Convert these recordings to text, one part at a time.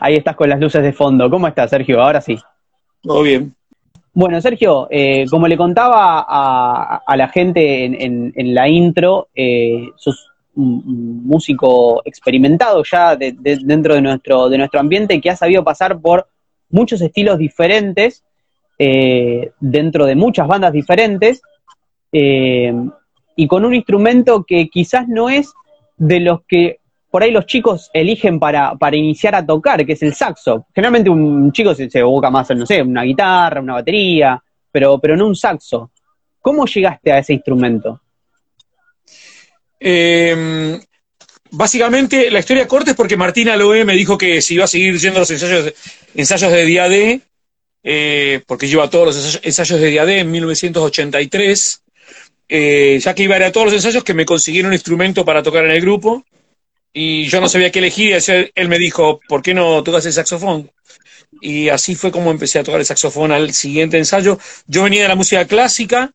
Ahí estás con las luces de fondo. ¿Cómo estás, Sergio? Ahora sí. Todo bien. Bueno, Sergio, eh, como le contaba a, la gente en, la intro, eh, sos un, músico experimentado ya dentro de nuestro, de nuestro ambiente que ha sabido pasar por muchos estilos diferentes, eh, dentro de muchas bandas diferentes, eh, y con un instrumento que quizás no es de los que por ahí los chicos eligen para, para iniciar a tocar, que es el saxo. Generalmente un chico se, se evoca más no sé, una guitarra, una batería, pero, pero no un saxo. ¿Cómo llegaste a ese instrumento? Eh, básicamente, la historia corta es porque Martina Loé me dijo que si iba a seguir yendo los ensayos, ensayos de día D, eh, porque lleva todos los ensayos, de día D en 1983, eh, ya que iba a ir a todos los ensayos, que me consiguieron un instrumento para tocar en el grupo y yo no sabía qué elegir, y él me dijo, ¿por qué no tocas el saxofón? Y así fue como empecé a tocar el saxofón al siguiente ensayo. Yo venía de la música clásica,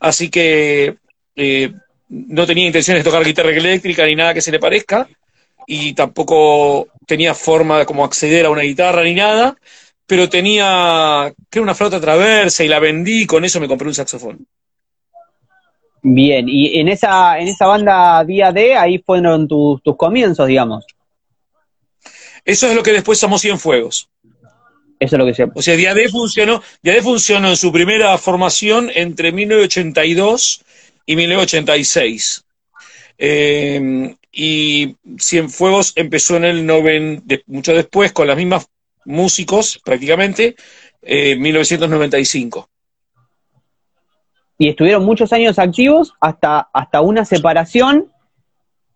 así que eh, no tenía intenciones de tocar guitarra eléctrica ni nada que se le parezca, y tampoco tenía forma de como acceder a una guitarra ni nada, pero tenía, creo, una flauta traversa y la vendí y con eso me compré un saxofón. Bien, y en esa, en esa banda Día D, ahí fueron tus, comienzos, digamos. Eso es lo que después somos Cienfuegos. Eso es lo que se... O sea, Día D funcionó, Día D funcionó en su primera formación entre 1982 y 1986. Eh, y Cienfuegos empezó en el noven, mucho después con las mismas músicos prácticamente, en eh, 1995 y estuvieron muchos años activos hasta, hasta una separación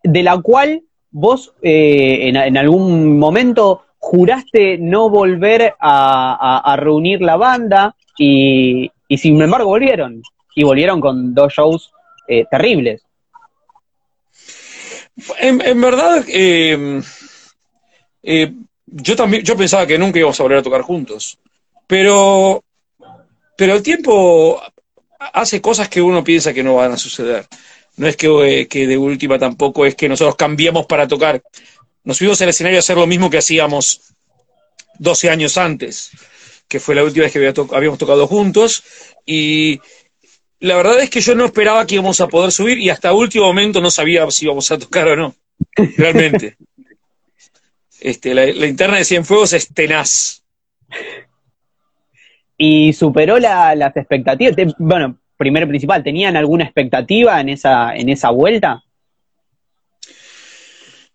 de la cual vos eh, en, algún momento juraste no volver a, reunir la banda y, sin embargo volvieron y volvieron con dos shows eh, terribles. En, verdad, eh, yo también yo pensaba que nunca íbamos a volver a tocar juntos, pero pero el tiempo hace cosas que uno piensa que no van a suceder. No es que, eh, que de última tampoco es que nosotros cambiamos para tocar. Nos subimos al escenario a hacer lo mismo que hacíamos 12 años antes, que fue la última vez que habíamos tocado juntos. Y la verdad es que yo no esperaba que íbamos a poder subir y hasta último momento no sabía si íbamos a tocar o no. Realmente. este, la, la interna de Cienfuegos es tenaz y superó las expectativas. Bueno, primero principal, ¿tenían alguna expectativa en esa, en esa vuelta?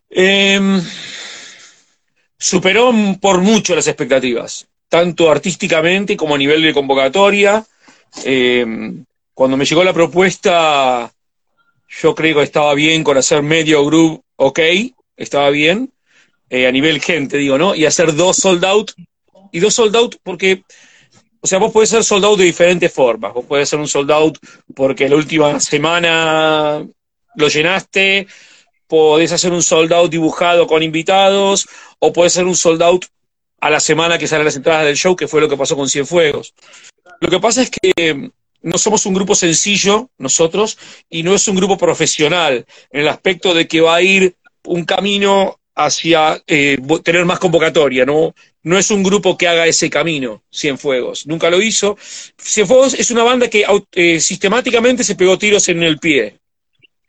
Em, superó por mucho las expectativas, tanto artísticamente como a nivel de convocatoria. Em, cuando me llegó la propuesta, yo creo que estaba bien con hacer medio group, ok, estaba bien, eh, a nivel gente, digo, ¿no? Y hacer dos sold out, y dos sold out porque o sea, vos podés ser soldado de diferentes formas. Vos podés ser un soldado porque la última semana lo llenaste, podés hacer un soldado dibujado con invitados, o podés ser un soldado a la semana que salen las entradas del show, que fue lo que pasó con Cienfuegos. Lo que pasa es que no somos un grupo sencillo, nosotros, y no es un grupo profesional, en el aspecto de que va a ir un camino hacia eh, tener más convocatoria, ¿no? No es un grupo que haga ese camino, Cienfuegos, nunca lo hizo. Cienfuegos es una banda que eh, sistemáticamente se pegó tiros en el pie.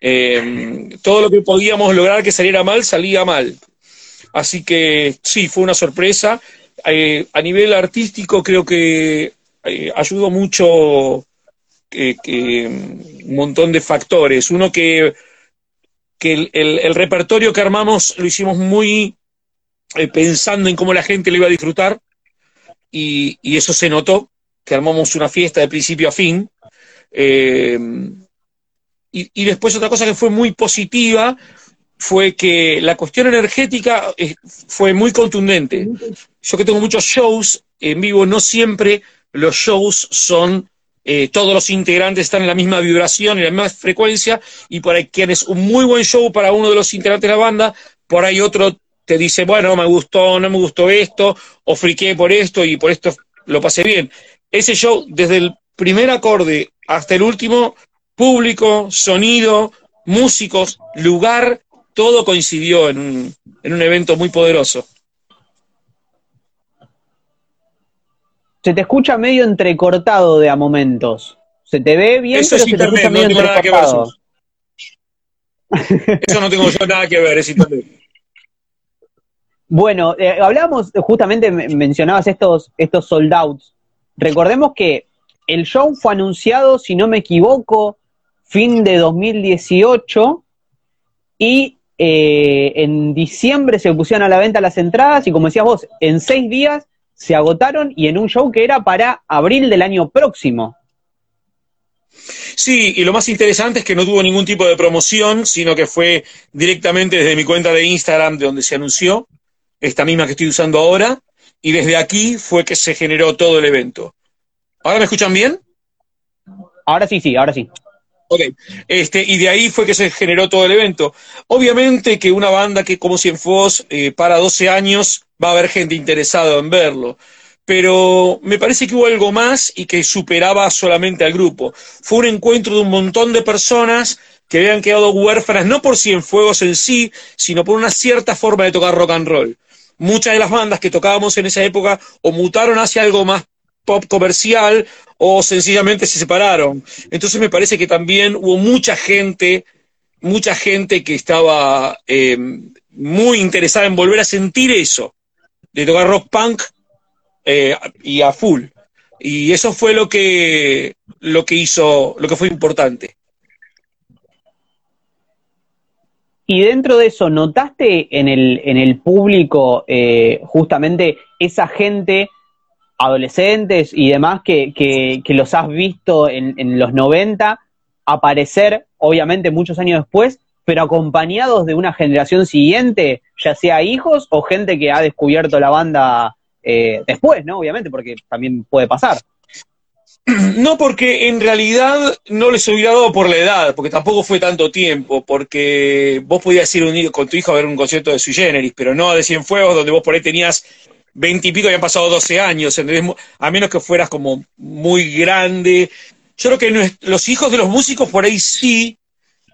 Em, todo lo que podíamos lograr que saliera mal, salía mal. Así que sí, fue una sorpresa. Eh, a nivel artístico creo que ayudó mucho un montón de factores. Uno que que el, repertorio que armamos lo hicimos muy eh, pensando en cómo la gente lo iba a disfrutar y, eso se notó, que armamos una fiesta de principio a fin. Eh, y, después otra cosa que fue muy positiva fue que la cuestión energética eh, fue muy contundente. Yo que tengo muchos shows en vivo, no siempre los shows son eh, todos los integrantes están en la misma vibración, en la misma frecuencia, y por ahí quieres un muy buen show para uno de los integrantes de la banda, por ahí otro te dice, bueno, me gustó, no me gustó esto, o friqué por esto y por esto lo pasé bien. Ese show, desde el primer acorde hasta el último, público, sonido, músicos, lugar, todo coincidió en un, en un evento muy poderoso. Se te escucha medio entrecortado de a momentos. Se te ve bien, Eso pero es se te internet, escucha no medio tengo nada que ver. Eso no tengo yo nada que ver, es internet. Bueno, eh, hablábamos, justamente me- mencionabas estos, estos sold outs. Recordemos que el show fue anunciado, si no me equivoco, fin de 2018 y eh, en diciembre se pusieron a la venta las entradas y como decías vos, en seis días se agotaron y en un show que era para abril del año próximo. Sí, y lo más interesante es que no tuvo ningún tipo de promoción, sino que fue directamente desde mi cuenta de Instagram, de donde se anunció, esta misma que estoy usando ahora, y desde aquí fue que se generó todo el evento. ¿Ahora me escuchan bien? Ahora sí, sí, ahora sí. Ok, este, y de ahí fue que se generó todo el evento. Obviamente que una banda que como Cienfuegos eh, para 12 años va a haber gente interesada en verlo, pero me parece que hubo algo más y que superaba solamente al grupo. Fue un encuentro de un montón de personas que habían quedado huérfanas no por Cienfuegos en sí, sino por una cierta forma de tocar rock and roll. Muchas de las bandas que tocábamos en esa época o mutaron hacia algo más pop comercial o sencillamente se separaron. Entonces me parece que también hubo mucha gente, mucha gente que estaba eh, muy interesada en volver a sentir eso, de tocar rock punk eh, y a full. Y eso fue lo que, lo que hizo, lo que fue importante. Y dentro de eso, ¿notaste en el, en el público eh, justamente esa gente, adolescentes y demás, que, que, los has visto en, en, los 90 aparecer, obviamente muchos años después, pero acompañados de una generación siguiente, ya sea hijos o gente que ha descubierto la banda eh, después, ¿no? Obviamente, porque también puede pasar. No, porque en realidad no les hubiera dado por la edad, porque tampoco fue tanto tiempo, porque vos podías ir un, con tu hijo a ver un concierto de Sui Generis, pero no de Cienfuegos, donde vos por ahí tenías veinte y pico habían pasado 12 años, ¿entendés? a menos que fueras como muy grande. Yo creo que los hijos de los músicos por ahí sí,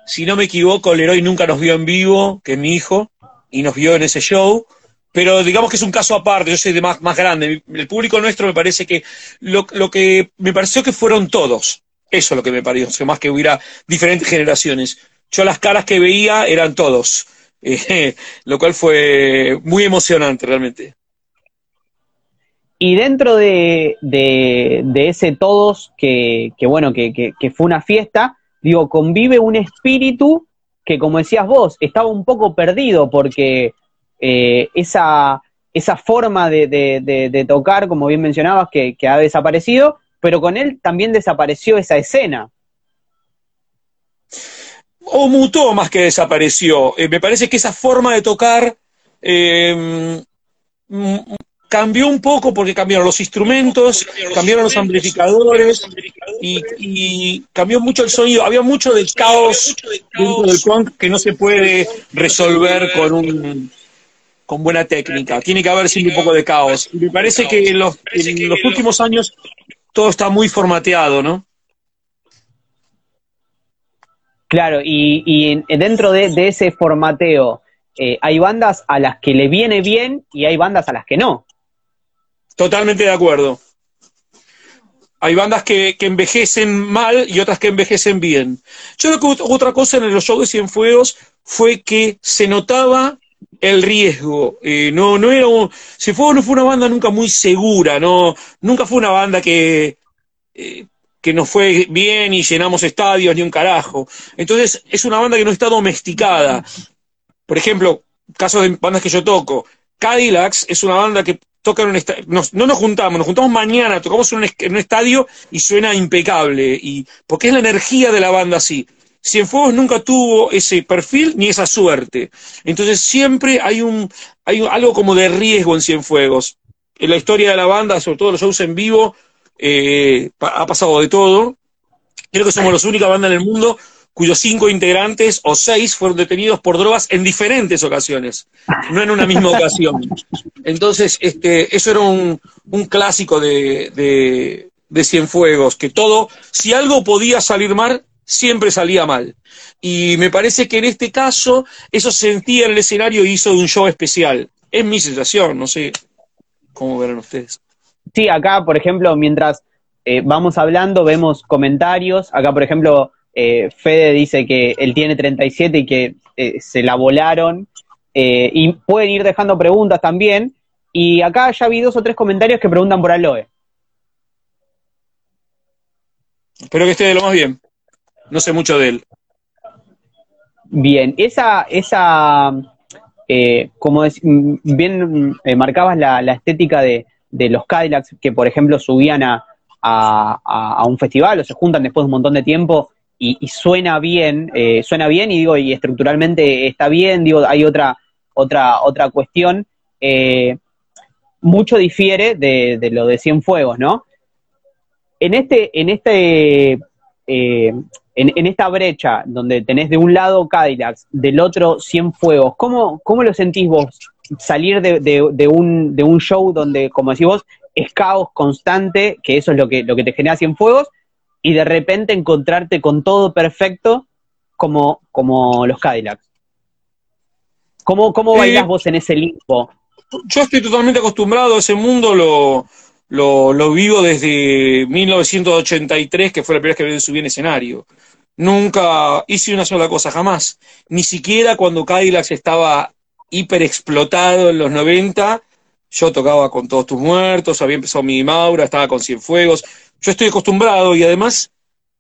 si no me equivoco, Leroy nunca nos vio en vivo, que es mi hijo, y nos vio en ese show, pero digamos que es un caso aparte, yo soy de más, más grande. El público nuestro me parece que lo, lo, que me pareció que fueron todos. Eso es lo que me pareció, más que hubiera diferentes generaciones. Yo las caras que veía eran todos, eh, lo cual fue muy emocionante realmente. Y dentro de, de, ese todos, que, bueno, que, fue una fiesta, digo, convive un espíritu que, como decías vos, estaba un poco perdido porque eh, esa, esa forma de, tocar, como bien mencionabas, que, ha desaparecido, pero con él también desapareció esa escena. O mutó más que desapareció. Eh, me parece que esa forma de tocar eh, cambió un poco porque cambiaron los instrumentos, cambiaron los amplificadores y, cambió mucho el sonido. Había mucho de caos dentro del punk que no se puede resolver con un con buena técnica. Tiene que haber siempre un poco de caos. Y me parece que en los, últimos años todo está muy formateado, ¿no? Claro, y, y dentro de, de, ese formateo, eh, hay bandas a las que le viene bien y hay bandas a las que no. Totalmente de acuerdo. Hay bandas que, envejecen mal y otras que envejecen bien. Yo creo que otra cosa en los shows de Cienfuegos fue que se notaba el riesgo. Eh, no, no era Cienfuegos no fue una banda nunca muy segura, no, nunca fue una banda que, eh, que nos fue bien y llenamos estadios ni un carajo. Entonces es una banda que no está domesticada. Por ejemplo, casos de bandas que yo toco, Cadillacs es una banda que toca en un nos, no nos juntamos, nos juntamos mañana, tocamos en un, en un, estadio y suena impecable, y porque es la energía de la banda así. Cienfuegos nunca tuvo ese perfil ni esa suerte. Entonces siempre hay un, hay algo como de riesgo en Cienfuegos. En la historia de la banda, sobre todo los shows en vivo, eh, ha pasado de todo. Creo que somos la única banda en el mundo cuyos cinco integrantes o seis fueron detenidos por drogas en diferentes ocasiones, no en una misma ocasión. Entonces, este, eso era un, un clásico de, de, de, Cienfuegos, que todo, si algo podía salir mal, siempre salía mal. Y me parece que en este caso, eso se sentía en el escenario y hizo un show especial. Es mi sensación, no sé cómo verán ustedes. sí, acá, por ejemplo, mientras eh, vamos hablando, vemos comentarios. Acá, por ejemplo, eh, Fede dice que él tiene 37 y que eh, se la volaron. y pueden ir dejando preguntas también. Y acá ya vi dos o tres comentarios que preguntan por Aloe. Espero que esté de lo más bien. No sé mucho de él. Bien, esa, esa como bien marcabas la, estética de, de, los Cadillacs que, por ejemplo, subían a, a, un festival o se juntan después de un montón de tiempo y, suena bien, eh, suena bien y digo, y estructuralmente está bien, digo, hay otra, otra, otra cuestión. Eh, mucho difiere de, lo de Cienfuegos, ¿no? En este, en este, eh, en, esta brecha donde tenés de un lado Cadillacs, del otro Cienfuegos, ¿cómo, cómo lo sentís vos salir de, de, un, de un show donde, como decís vos, es caos constante, que eso es lo que, lo que te genera Cienfuegos, y de repente encontrarte con todo perfecto como, como los Cadillacs. ¿Cómo, cómo bailás vos en ese limbo? Yo estoy totalmente acostumbrado a ese mundo, lo, lo, vivo desde 1983, que fue la primera vez que subí en escenario. Nunca hice una sola cosa, jamás. Ni siquiera cuando Cadillacs estaba hiper explotado en los 90, yo tocaba con todos tus muertos, había empezado mi Maura, estaba con Cienfuegos. Yo estoy acostumbrado y además,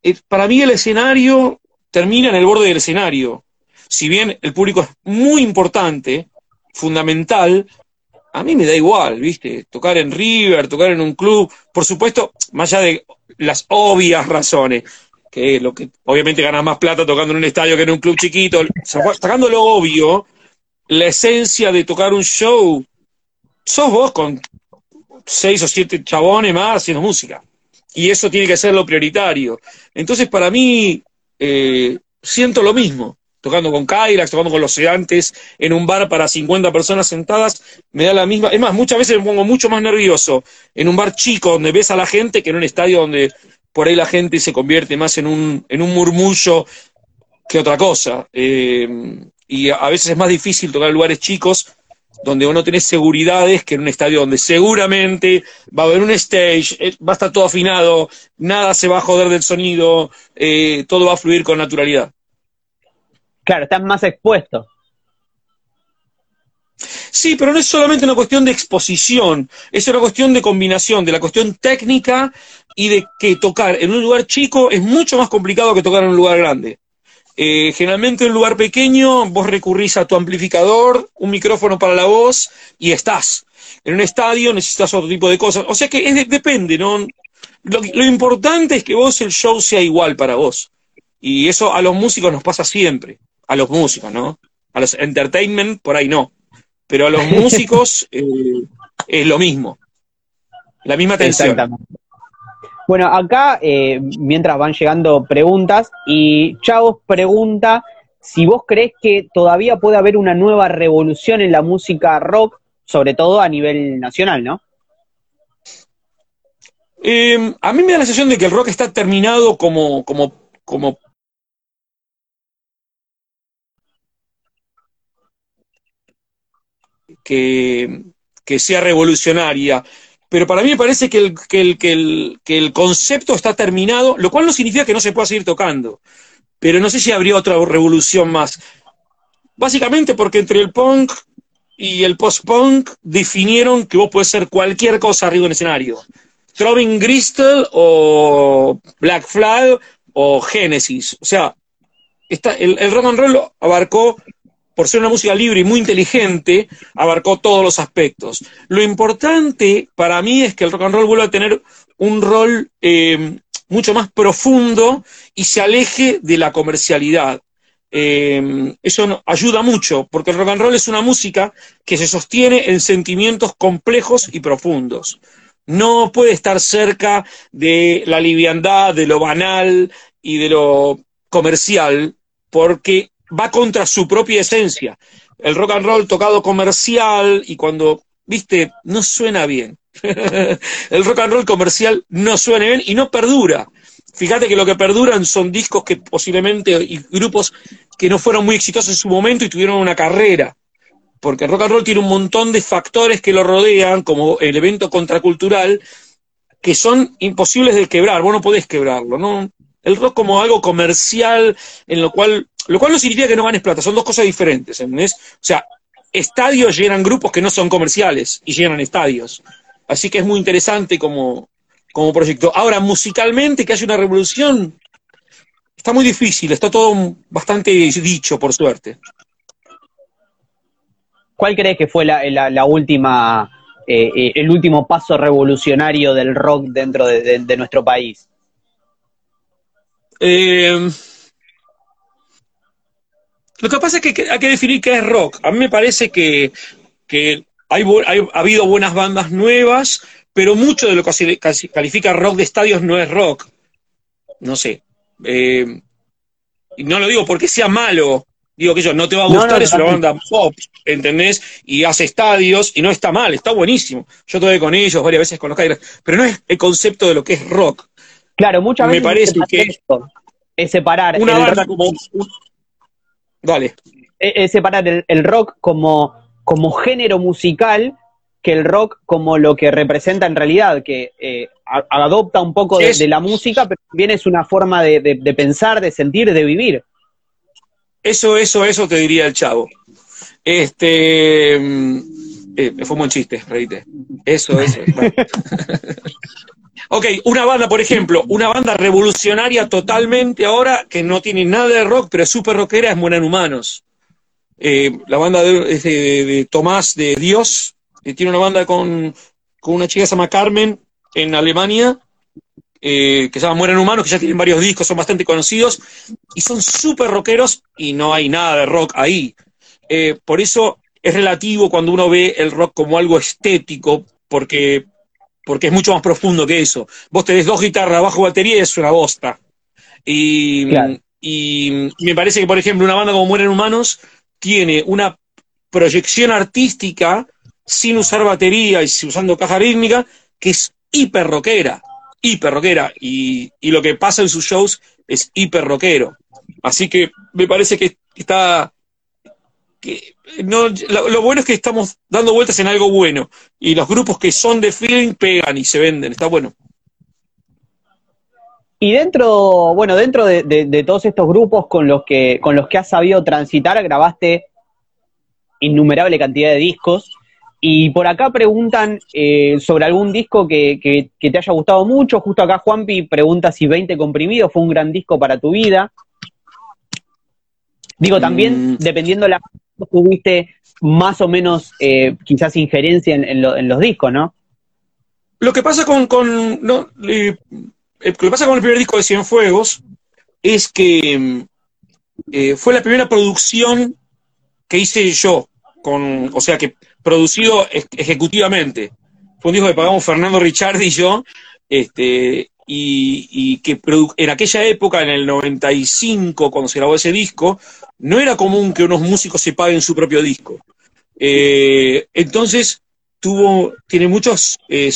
eh, para mí el escenario termina en el borde del escenario. Si bien el público es muy importante, fundamental, a mí me da igual, ¿viste? Tocar en River, tocar en un club, por supuesto, más allá de las obvias razones, que lo que obviamente ganas más plata tocando en un estadio que en un club chiquito, sacando lo obvio, la esencia de tocar un show sos vos con seis o siete chabones más haciendo música. Y eso tiene que ser lo prioritario. Entonces, para mí, eh, siento lo mismo. Tocando con Kylax, tocando con los sedantes, en un bar para 50 personas sentadas, me da la misma. Es más, muchas veces me pongo mucho más nervioso en un bar chico donde ves a la gente que en un estadio donde por ahí la gente se convierte más en un, en un murmullo que otra cosa. Eh, y a veces es más difícil tocar en lugares chicos donde uno tiene seguridades que en un estadio donde seguramente va a haber un stage, eh, va a estar todo afinado, nada se va a joder del sonido, eh, todo va a fluir con naturalidad. Claro, estás más expuesto. Sí, pero no es solamente una cuestión de exposición, es una cuestión de combinación, de la cuestión técnica y de que tocar en un lugar chico es mucho más complicado que tocar en un lugar grande. Eh, generalmente en un lugar pequeño vos recurrís a tu amplificador, un micrófono para la voz y estás. En un estadio necesitas otro tipo de cosas. O sea que depende, ¿no? Lo, lo, importante es que vos el show sea igual para vos. Y eso a los músicos nos pasa siempre. A los músicos, ¿no? A los entertainment, por ahí no. Pero a los músicos eh, es lo mismo. La misma tensión. Bueno, acá, eh, mientras van llegando preguntas, y Chavos pregunta si vos crees que todavía puede haber una nueva revolución en la música rock, sobre todo a nivel nacional, ¿no? Em, a mí me da la sensación de que el rock está terminado como, como, como que, que sea revolucionaria pero para mí me parece que el, que el, que el, que el concepto está terminado, lo cual no significa que no se pueda seguir tocando. Pero no sé si habría otra revolución más. Básicamente porque entre el punk y el post-punk definieron que vos podés ser cualquier cosa arriba en escenario. Throbbing Gristle o Black Flag o Genesis. O sea, el, el rock and roll abarcó por ser una música libre y muy inteligente, abarcó todos los aspectos. Lo importante para mí es que el rock and roll vuelva a tener un rol eh, mucho más profundo y se aleje de la comercialidad. Eh, eso ayuda mucho, porque el rock and roll es una música que se sostiene en sentimientos complejos y profundos. No puede estar cerca de la liviandad, de lo banal y de lo comercial, porque va contra su propia esencia. El rock and roll tocado comercial y cuando, viste, no suena bien. el rock and roll comercial no suena bien y no perdura. Fíjate que lo que perduran son discos que posiblemente y grupos que no fueron muy exitosos en su momento y tuvieron una carrera. porque el rock and roll tiene un montón de factores que lo rodean, como el evento contracultural, que son imposibles de quebrar, vos no podés quebrarlo, ¿no? El rock como algo comercial, en lo cual, lo cual no significa que no ganes plata, son dos cosas diferentes. O sea, estadios llenan grupos que no son comerciales y llenan estadios. Así que es muy interesante como, como proyecto. Ahora, musicalmente, que haya una revolución, está muy difícil, está todo bastante dicho, por suerte. ¿Cuál crees que fue la, última, eh, eh, el último paso revolucionario del rock dentro de, nuestro país? Eh, lo que pasa es que hay que definir qué es rock. A mí me parece que, hay, ha habido buenas bandas nuevas, pero mucho de lo que califica rock de estadios no es rock. No sé. y no lo digo porque sea malo, Digo que yo, no te va a gustar, es una banda pop, ¿entendés? Y hace estadios, y no está mal, está buenísimo. Yo toqué con ellos varias veces con los Cadillacs, pero no es el concepto de lo que es rock. Claro, muchas veces me parece que es separar una banda como Dale. Es, separar el, rock como, como género musical que el rock como lo que representa en realidad, que eh, adopta un poco de, la música, pero también es una forma de pensar, de sentir, de vivir. Eso, eso, eso te diría el chavo. Este. Mm, eh, fue un buen chiste, reíte. Eso, eso. ok, una banda, por ejemplo, una banda revolucionaria totalmente ahora, que no tiene nada de rock, pero es súper rockera, es Mueran Humanos. Eh, la banda de, Tomás de Dios, que tiene una banda con, con una chica que se llama Carmen en Alemania, eh, que se llama Mueren Humanos, que ya tienen varios discos, son bastante conocidos, y son súper rockeros y no hay nada de rock ahí. Eh, por eso es relativo cuando uno ve el rock como algo estético, porque, porque es mucho más profundo que eso. Vos tenés dos guitarras, bajo batería y es una bosta. Y, y me parece que, por ejemplo, una banda como Mueren Humanos tiene una proyección artística sin usar batería y usando caja rítmica que es hiper rockera hiper rockera y, y, lo que pasa en sus shows es hiper rockero. Así que me parece que está... Que no, lo, bueno es que estamos dando vueltas en algo bueno y los grupos que son de feeling pegan y se venden, está bueno. Y dentro, bueno, dentro de, de, todos estos grupos con los que con los que has sabido transitar, grabaste innumerable cantidad de discos. Y por acá preguntan eh, sobre algún disco que, te haya gustado mucho. Justo acá Juanpi pregunta si 20 comprimidos fue un gran disco para tu vida. Digo, también, mm. dependiendo de la tuviste más o menos eh, quizás injerencia en, los discos, ¿no? Lo que pasa con, eh, lo que pasa con el primer disco de Cienfuegos es que fue la primera producción que hice yo, con, o sea que producido ejecutivamente. Fue un disco que pagamos Fernando Richard y yo, este, y, que en aquella época, en el 95, cuando se grabó ese disco, no era común que unos músicos se paguen su propio disco. Eh, entonces, tuvo, tiene muchos eh,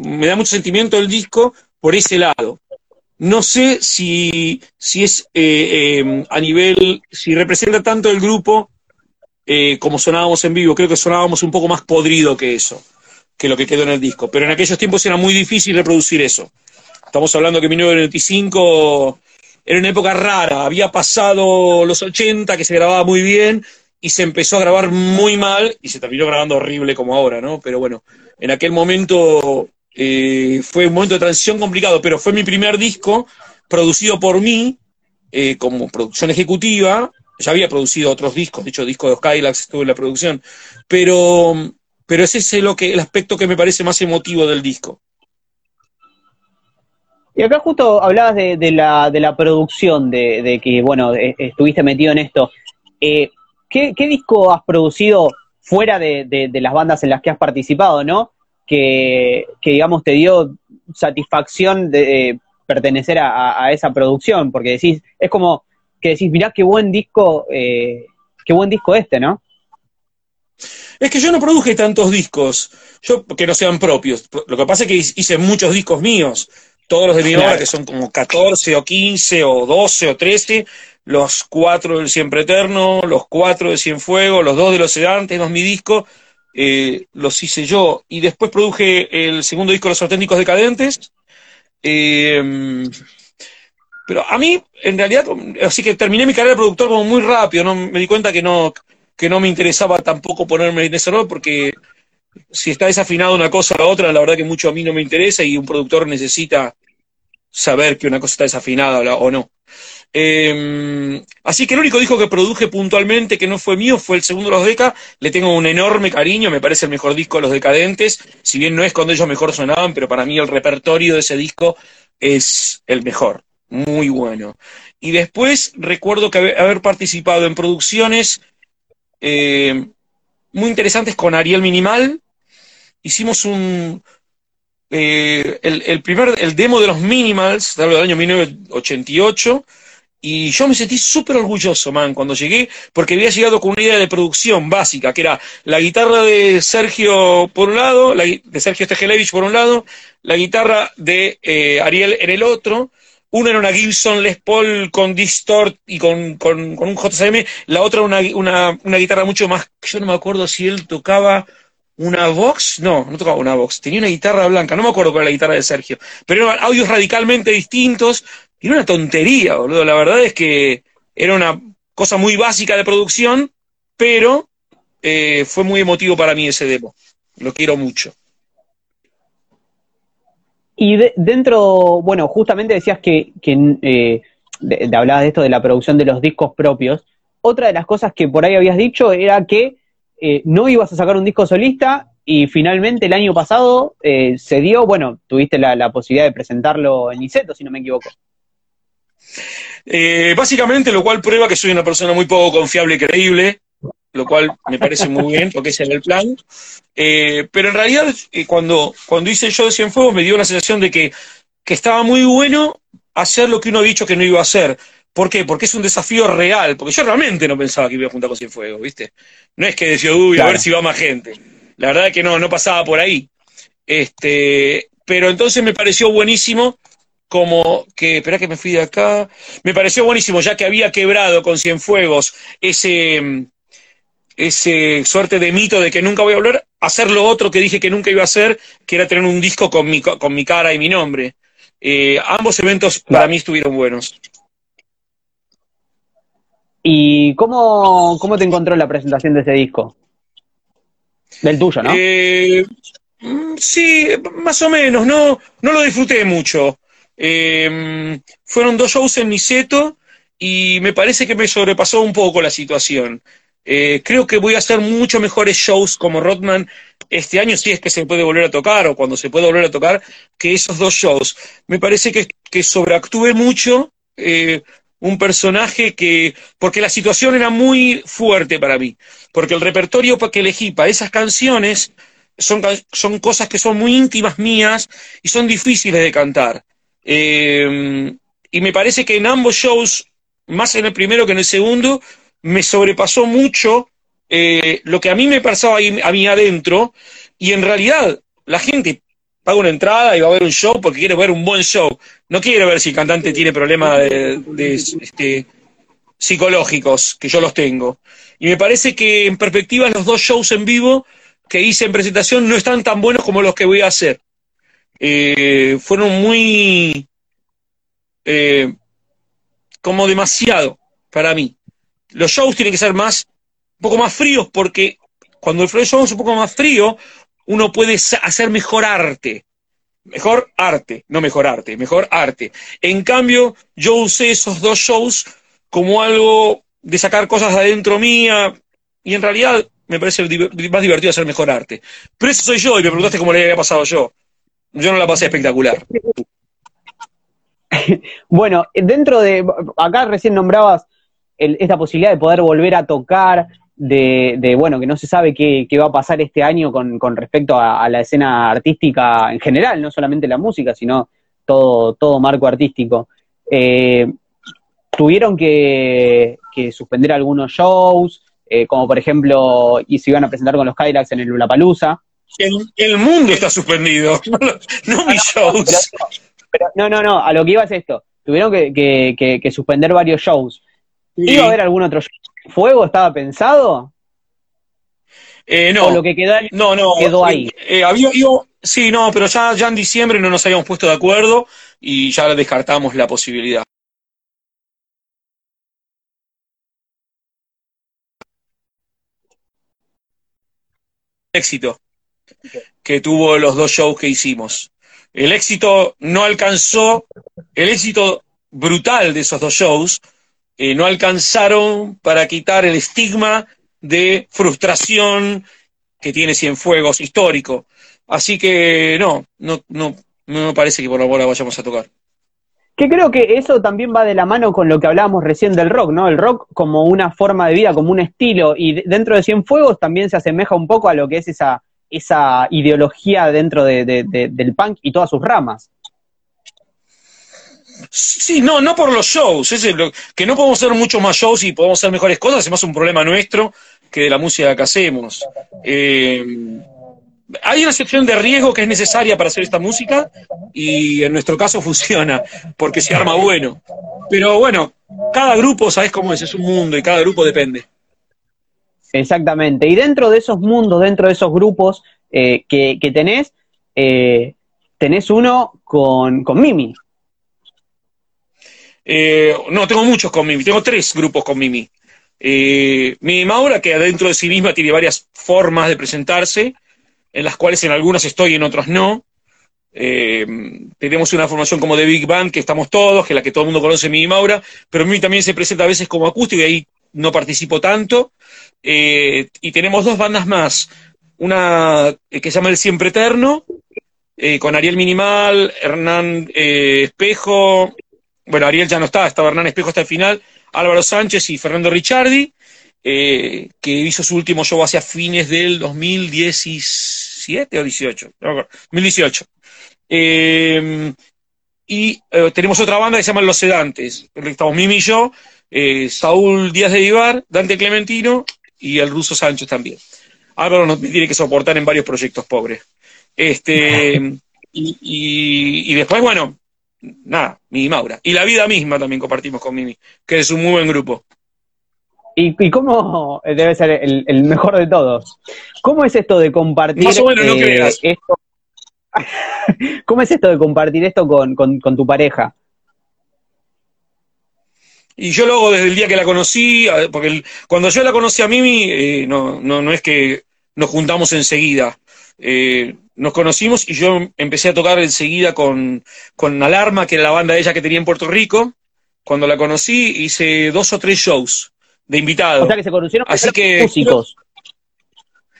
me da mucho sentimiento el disco por ese lado. No sé si, si es eh, a nivel, si representa tanto el grupo como sonábamos en vivo. Creo que sonábamos un poco más podrido que eso, que lo que quedó en el disco. Pero en aquellos tiempos era muy difícil reproducir eso. Estamos hablando que 1995 era una época rara. Había pasado los 80, que se grababa muy bien, y se empezó a grabar muy mal, y se terminó grabando horrible como ahora, ¿no? Pero bueno, en aquel momento eh, fue un momento de transición complicado, pero fue mi primer disco producido por mí, eh, como producción ejecutiva, ya había producido otros discos, de hecho, disco de los Kylax estuvo en la producción, pero, pero ese es lo que, el aspecto que me parece más emotivo del disco. Y acá justo hablabas de, la, de la producción, de, que, bueno, e, estuviste metido en esto. Eh, ¿qué, disco has producido fuera de, las bandas en las que has participado, no? Que, digamos, te dio satisfacción de pertenecer a, a, esa producción, porque decís, es como que decís, mirá qué buen disco, eh, qué buen disco este, ¿no? Es que yo no produje tantos discos, yo que no sean propios. Lo que pasa es que hice muchos discos míos, todos los de mi obra, que son como 14 o 15 o 12 o 13, los cuatro del Siempre Eterno, los cuatro de Cienfuegos, los dos de los sedantes, dos mi disco, eh, los hice yo. Y después produje el segundo disco, Los Auténticos Decadentes. Eh, pero a mí, en realidad, así que terminé mi carrera de productor como muy rápido, ¿no? me di cuenta que no, que no me interesaba tampoco ponerme en ese rol porque si está desafinado una cosa la otra, la verdad que mucho a mí no me interesa y un productor necesita saber que una cosa está desafinada o no. Em, así que el único disco que produje puntualmente que no fue mío fue el segundo de los Deca. Le tengo un enorme cariño, me parece el mejor disco de los Decadentes. Si bien no es cuando ellos mejor sonaban, pero para mí el repertorio de ese disco es el mejor. Muy bueno. Y después recuerdo que haber participado en producciones eh, muy interesantes con Ariel Minimal. Hicimos un, eh, el, primer, el demo de los Minimals, del año 1988, y yo me sentí súper orgulloso, man, cuando llegué, porque había llegado con una idea de producción básica, que era la guitarra de Sergio por un lado, la, de Sergio Stegelevich por un lado, la guitarra de eh, Ariel en el otro, una era una Gibson Les Paul con distort y con, con, un JCM, la otra una, una, una guitarra mucho más, yo no me acuerdo si él tocaba una Vox, no, no tocaba una Vox, tenía una guitarra blanca, no me acuerdo cuál era la guitarra de Sergio, pero eran audios radicalmente distintos, y era una tontería, boludo. La verdad es que era una cosa muy básica de producción, pero eh, fue muy emotivo para mí ese demo. Lo quiero mucho. Y dentro, bueno, justamente decías que, eh, de, hablabas de esto de la producción de los discos propios. Otra de las cosas que por ahí habías dicho era que eh, no ibas a sacar un disco solista y finalmente el año pasado se dio, bueno, tuviste la, la, posibilidad de presentarlo en Iseto, si no me equivoco. Eh, básicamente, lo cual prueba que soy una persona muy poco confiable y creíble, lo cual me parece muy bien, porque ese era el plan. Eh, pero en realidad, eh, cuando, cuando hice show de Cienfuegos, me dio la sensación de que, que estaba muy bueno hacer lo que uno ha dicho que no iba a hacer. ¿Por qué? Porque es un desafío real, porque yo realmente no pensaba que iba a juntar con Cienfuegos, ¿viste? No es que decía, uy, a ver si va más gente. La verdad es que no, no pasaba por ahí. Este, pero entonces me pareció buenísimo como que, espera que me fui de acá, me pareció buenísimo, ya que había quebrado con Cienfuegos ese, ese suerte de mito de que nunca voy a volver, hacer lo otro que dije que nunca iba a hacer, que era tener un disco con mi, con mi cara y mi nombre. Eh, ambos eventos para mí estuvieron buenos. ¿Y cómo, cómo te encontró la presentación de ese disco? Del tuyo, ¿no? Eh, mm, sí, más o menos, no, no lo disfruté mucho. Em, fueron dos shows en Niceto y me parece que me sobrepasó un poco la situación. Eh, creo que voy a hacer mucho mejores shows como Rodman este año, si es que se puede volver a tocar o cuando se puede volver a tocar, que esos dos shows. Me parece que, que sobreactué mucho eh, un personaje que, porque la situación era muy fuerte para mí, porque el repertorio que elegí para esas canciones son, son cosas que son muy íntimas mías y son difíciles de cantar. Eh, y me parece que en ambos shows, más en el primero que en el segundo, me sobrepasó mucho eh, lo que a mí me pasaba ahí, a mí adentro, y en realidad la gente paga una entrada y va a ver un show porque quiere ver un buen show. No quiere ver si el cantante tiene problemas este, psicológicos, que yo los tengo. Y me parece que en perspectiva los dos shows en vivo que hice en presentación no están tan buenos como los que voy a hacer. Eh, fueron muy eh, como demasiado para mí. Los shows tienen que ser más, un poco más fríos, porque cuando el show es un poco más frío, uno puede hacer mejor arte. Mejor arte, no mejor arte, mejor arte. En cambio, yo usé esos dos shows como algo de sacar cosas de adentro mía, y en realidad me parece más divertido hacer mejor arte. Pero eso soy yo, y me preguntaste cómo le había pasado yo. Yo no la pasé espectacular. bueno, dentro de, acá recién nombrabas esta posibilidad de poder volver a tocar, de, bueno, que no se sabe qué, va a pasar este año con, respecto a, la escena artística en general, no solamente la música, sino todo, todo marco artístico. Eh, tuvieron que, suspender algunos shows, eh, como por ejemplo, y se iban a presentar con los Kylax en el Lulapalooza. El, el mundo está suspendido, no, mis shows. Pero, no, no, no, a lo que iba es esto. Tuvieron que, que, que, suspender varios shows. ¿Iba a haber algún otro show? ¿Fuego estaba pensado? Eh, no. ¿O lo que quedó, no, no, quedó ahí? Eh, eh, había, sí, no, pero ya, ya en diciembre no nos habíamos puesto de acuerdo y ya descartamos la posibilidad. éxito que tuvo los dos shows que hicimos. El éxito no alcanzó, el éxito brutal de esos dos shows, no alcanzaron para quitar el estigma de frustración que tiene Cienfuegos histórico. Así que no, no, no, me parece que por ahora vayamos a tocar. Que creo que eso también va de la mano con lo que hablábamos recién del rock, ¿no? El rock como una forma de vida, como un estilo, y dentro de Cienfuegos también se asemeja un poco a lo que es esa, esa ideología dentro de, del punk y todas sus ramas. Sí, no, no por los shows, es que no podemos hacer muchos más shows y podemos hacer mejores cosas, es más un problema nuestro que de la música que hacemos. Eh, hay una sección de riesgo que es necesaria para hacer esta música y en nuestro caso funciona, porque se arma bueno. Pero bueno, cada grupo, ¿sabes cómo es? Es un mundo y cada grupo depende. Exactamente. Y dentro de esos mundos, dentro de esos grupos eh, que, tenés, eh, tenés uno con, Mimi. Eh, no, tengo muchos con Mimi. Tengo tres grupos con Mimi. Mimi Maura, que adentro de sí misma tiene varias formas de presentarse en las cuales en algunas estoy y en otras no. Eh, tenemos una formación como de Big Band, que estamos todos, que es la que todo el mundo conoce, mi Maura, pero mí también se presenta a veces como acústico y ahí no participo tanto. Eh, y tenemos dos bandas más, una que se llama El Siempre Eterno, eh, con Ariel Minimal, Hernán Espejo, bueno, Ariel ya no está, estaba Hernán Espejo hasta el final, Álvaro Sánchez y Fernando Ricciardi, que hizo su último show hacia fines del 2016 17 o 18, 2018. Eh, y eh, tenemos otra banda que se llama Los Sedantes. Estamos Mimi y yo, eh, Saúl Díaz de Vivar, Dante Clementino y el ruso Sánchez también. Álvaro nos tiene que soportar en varios proyectos pobres. Este, y, y, después, bueno, nada, Mimi Maura. Y la vida misma también compartimos con Mimi, que es un muy buen grupo. ¿Y, cómo debe ser el, mejor de todos? ¿Cómo es esto de compartir Más o menos, no eh, esto? ¿Cómo es esto de compartir esto con, tu pareja? Y yo lo hago desde el día que la conocí, porque cuando yo la conocí a Mimi, eh, no, no, no es que nos juntamos enseguida. Eh, nos conocimos y yo empecé a tocar enseguida con, con Alarma, que era la banda de ella que tenía en Puerto Rico. Cuando la conocí hice dos o tres shows de invitados. O sea que se conocieron Así que, músicos.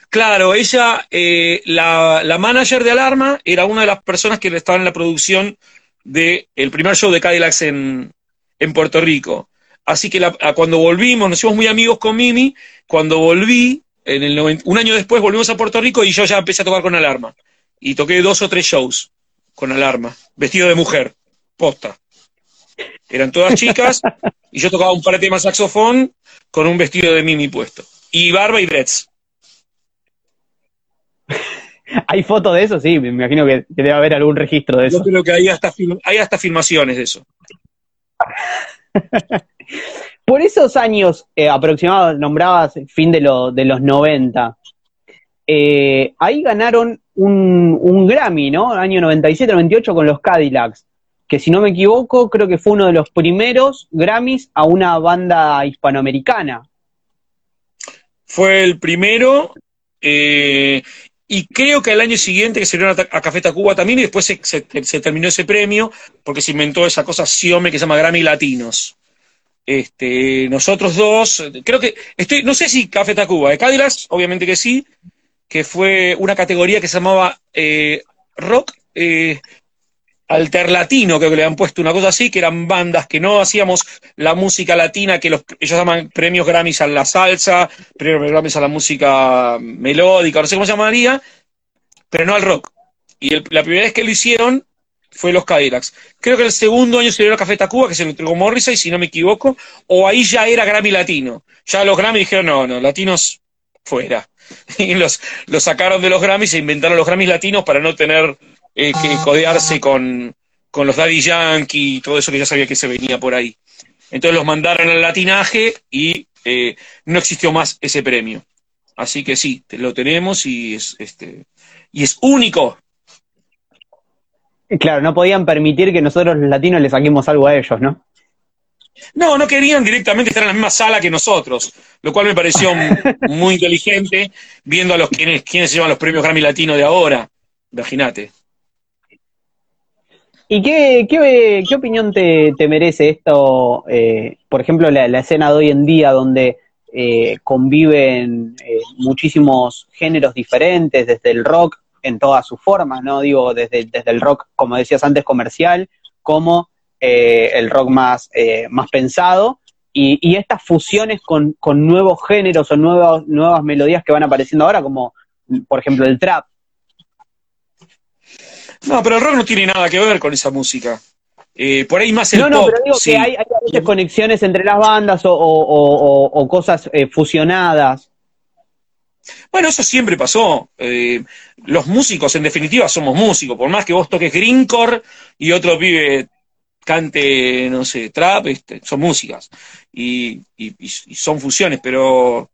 Claro, ella, eh, la, la, manager de Alarma, era una de las personas que estaba en la producción del el primer show de Cadillacs en, en Puerto Rico. Así que cuando volvimos, nos hicimos muy amigos con Mimi, cuando volví, en el un año después volvimos a Puerto Rico y yo ya empecé a tocar con Alarma. Y toqué dos o tres shows con Alarma, vestido de mujer, posta. Eran todas chicas y yo tocaba un par de temas saxofón con un vestido de Mimi puesto. Y barba y dreads. ¿Hay fotos de eso? Sí, me imagino que, debe haber algún registro de eso. Yo creo que hay hasta, hay hasta filmaciones de eso. Por esos años eh, aproximados, nombrabas fin de, los 90, eh, ahí ganaron un, Grammy, ¿no? Año 97, 98 con los Cadillacs que si no me equivoco, creo que fue uno de los primeros Grammys a una banda hispanoamericana. Fue el primero, eh, y creo que al año siguiente que se dieron a, Café Tacuba también, y después se, terminó ese premio, porque se inventó esa cosa Siome que se llama Grammy Latinos. Este, nosotros dos, creo que, estoy, no sé si Café Tacuba, de Cadillacs, obviamente que sí, que fue una categoría que se llamaba eh, rock, eh, alterlatino, creo que le han puesto una cosa así, que eran bandas que no hacíamos la música latina, que los, ellos llaman premios Grammys a la salsa, premios Grammys a la música melódica, no sé cómo se llamaría, pero no al rock. Y la primera vez que lo hicieron fue los Cadillacs. Creo que el segundo año se dio Café Tacuba, que se lo entregó Morrissey, si no me equivoco, o ahí ya era Grammy latino. Ya los Grammy dijeron, no, no, latinos fuera. Y los, los sacaron de los Grammys e inventaron los Grammys latinos para no tener eh, que codearse con, con los Daddy Yankee y todo eso que ya sabía que se venía por ahí. Entonces los mandaron al latinaje y eh, no existió más ese premio. Así que sí, lo tenemos y es, este, y es único. Claro, no podían permitir que nosotros los latinos le saquemos algo a ellos, ¿no? No, no querían directamente estar en la misma sala que nosotros, lo cual me pareció muy inteligente viendo a los quienes, quienes se llevan los premios Grammy Latino de ahora. Imagínate. ¿Y qué, qué, qué opinión te, te, merece esto, eh, por ejemplo, la, la, escena de hoy en día donde eh, conviven eh, muchísimos géneros diferentes, desde el rock en todas sus formas, ¿no? Digo, desde, desde el rock, como decías antes, comercial, como eh, el rock más, eh, más pensado, y, y, estas fusiones con, con nuevos géneros o nuevas, nuevas melodías que van apareciendo ahora, como por ejemplo el trap. No, pero el rock no tiene nada que ver con esa música. Eh, por ahí más el No, no, pop, pero digo sí. que hay, hay a veces conexiones entre las bandas o, o, o, o cosas eh, fusionadas. Bueno, eso siempre pasó. Eh, los músicos, en definitiva, somos músicos. Por más que vos toques greencore y otro pibe cante, no sé, trap, este, son músicas. Y, y, y son fusiones, pero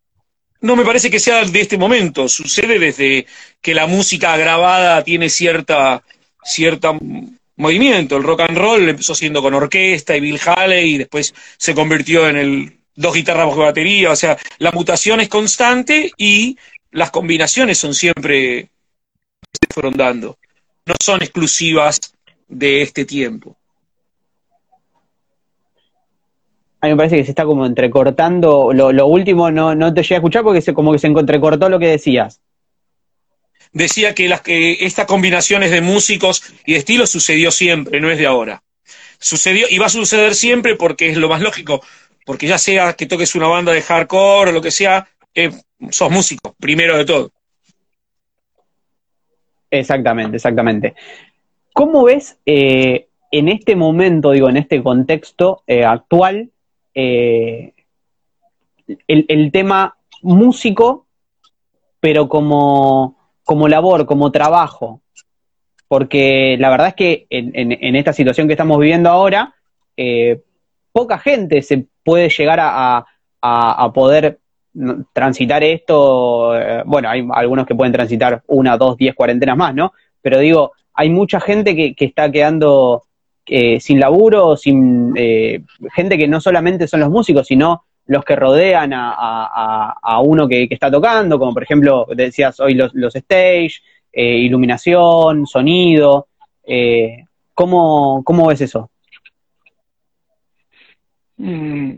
no me parece que sea de este momento. Sucede desde que la música grabada tiene cierta, cierta movimiento. El rock and roll empezó siendo con orquesta y Bill Haley y después se convirtió en el dos guitarras bajo batería. O sea, la mutación es constante y las combinaciones son siempre se fueron dando. No son exclusivas de este tiempo. A mí me parece que se está como entrecortando. Lo, lo último no, no te llegué a escuchar porque se, como que se entrecortó lo que decías. Decía que, las, que estas combinaciones de músicos y de estilos sucedió siempre, no es de ahora. Sucedió y va a suceder siempre porque es lo más lógico. Porque ya sea que toques una banda de hardcore o lo que sea, eh, sos músico, primero de todo. Exactamente, exactamente. ¿Cómo ves eh, en este momento, digo, en este contexto eh, actual, el, tema músico, pero como, como labor, como trabajo? Porque la verdad es que en, esta situación que estamos viviendo ahora, poca gente se puede llegar a, a, poder transitar esto, eh, bueno, hay algunos que pueden transitar una, dos, diez cuarentenas más, ¿no? Pero digo, hay mucha gente que, que está quedando eh, sin laburo, sin eh, gente que no solamente son los músicos, sino los que rodean a, a, uno que, está tocando, como por ejemplo, decías hoy los, los stage, iluminación, sonido. ¿cómo, ¿Cómo ves eso? Mm,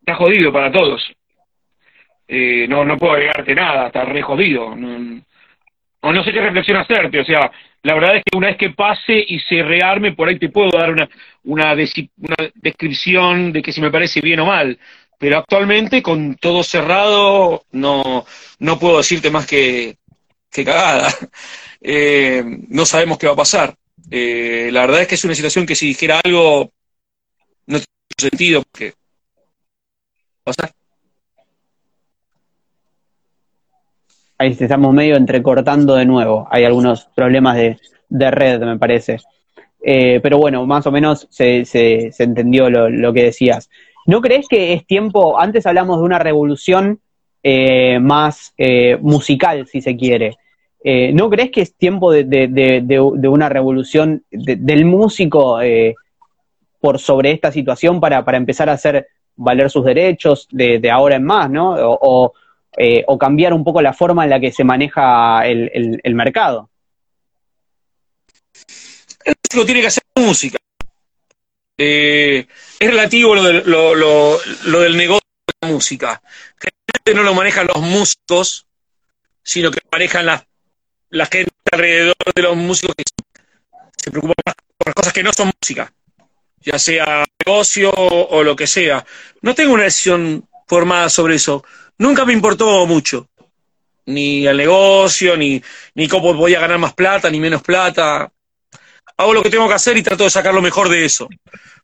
está jodido para todos. Eh, no, no puedo agregarte nada, está re jodido. O no sé qué reflexión hacerte, o sea, la verdad es que una vez que pase y se rearme, por ahí te puedo dar una, una, una descripción de que si me parece bien o mal, pero actualmente con todo cerrado no, no puedo decirte más que, que cagada. Eh, no sabemos qué va a pasar. Eh, la verdad es que es una situación que si dijera algo no sentido porque ahí estamos medio entrecortando de nuevo. Hay algunos problemas de, de red, me parece. Eh, pero bueno, más o menos se, se, entendió lo, lo, que decías. ¿No crees que es tiempo, antes hablamos de una revolución eh, más eh, musical, si se quiere? ¿No crees que es tiempo de, de, de, una revolución del músico por sobre esta situación para, para empezar a hacer valer sus derechos de, ahora en más, ¿no? Eh, o cambiar un poco la forma en la que se maneja el, el, mercado. El músico tiene que hacer música. Eh, es relativo lo, de, lo, lo, lo, del negocio de la música. Generalmente no lo manejan los músicos, sino que manejan la, la gente alrededor de los músicos que se preocupan más por las cosas que no son música, ya sea negocio o, lo que sea. No tengo una decisión formada sobre eso nunca me importó mucho. Ni el negocio, ni, ni cómo voy a ganar más plata, ni menos plata. Hago lo que tengo que hacer y trato de sacar lo mejor de eso.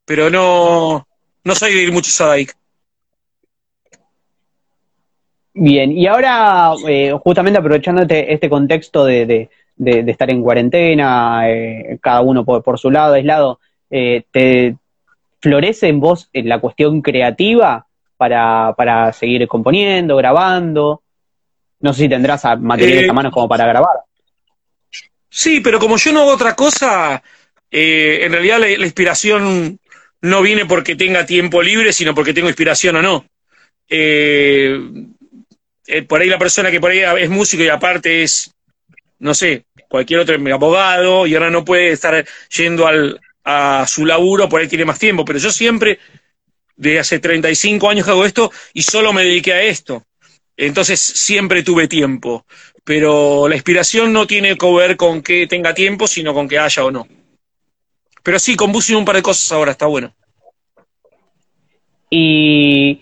Pero no, no soy de ir mucho Sadaic. Bien, y ahora, eh, justamente aprovechando este, contexto de, de, estar en cuarentena, eh, cada uno por, su lado, aislado, eh, ¿te florece en vos en la cuestión creativa para, para seguir componiendo, grabando? No sé si tendrás materiales a mano como para grabar. Sí, pero como yo no hago otra cosa, en realidad la, inspiración no viene porque tenga tiempo libre, sino porque tengo inspiración o no. por ahí la persona que por ahí es músico y aparte es no sé, cualquier otro abogado y ahora no puede estar yendo al, a su laburo, por ahí tiene más tiempo, pero yo siempre, de hace 35 años que hago esto y solo me dediqué a esto. Entonces siempre tuve tiempo, pero la inspiración no tiene que ver con que tenga tiempo, sino con que haya o no. Pero sí, compuse un par de cosas ahora, está bueno. Y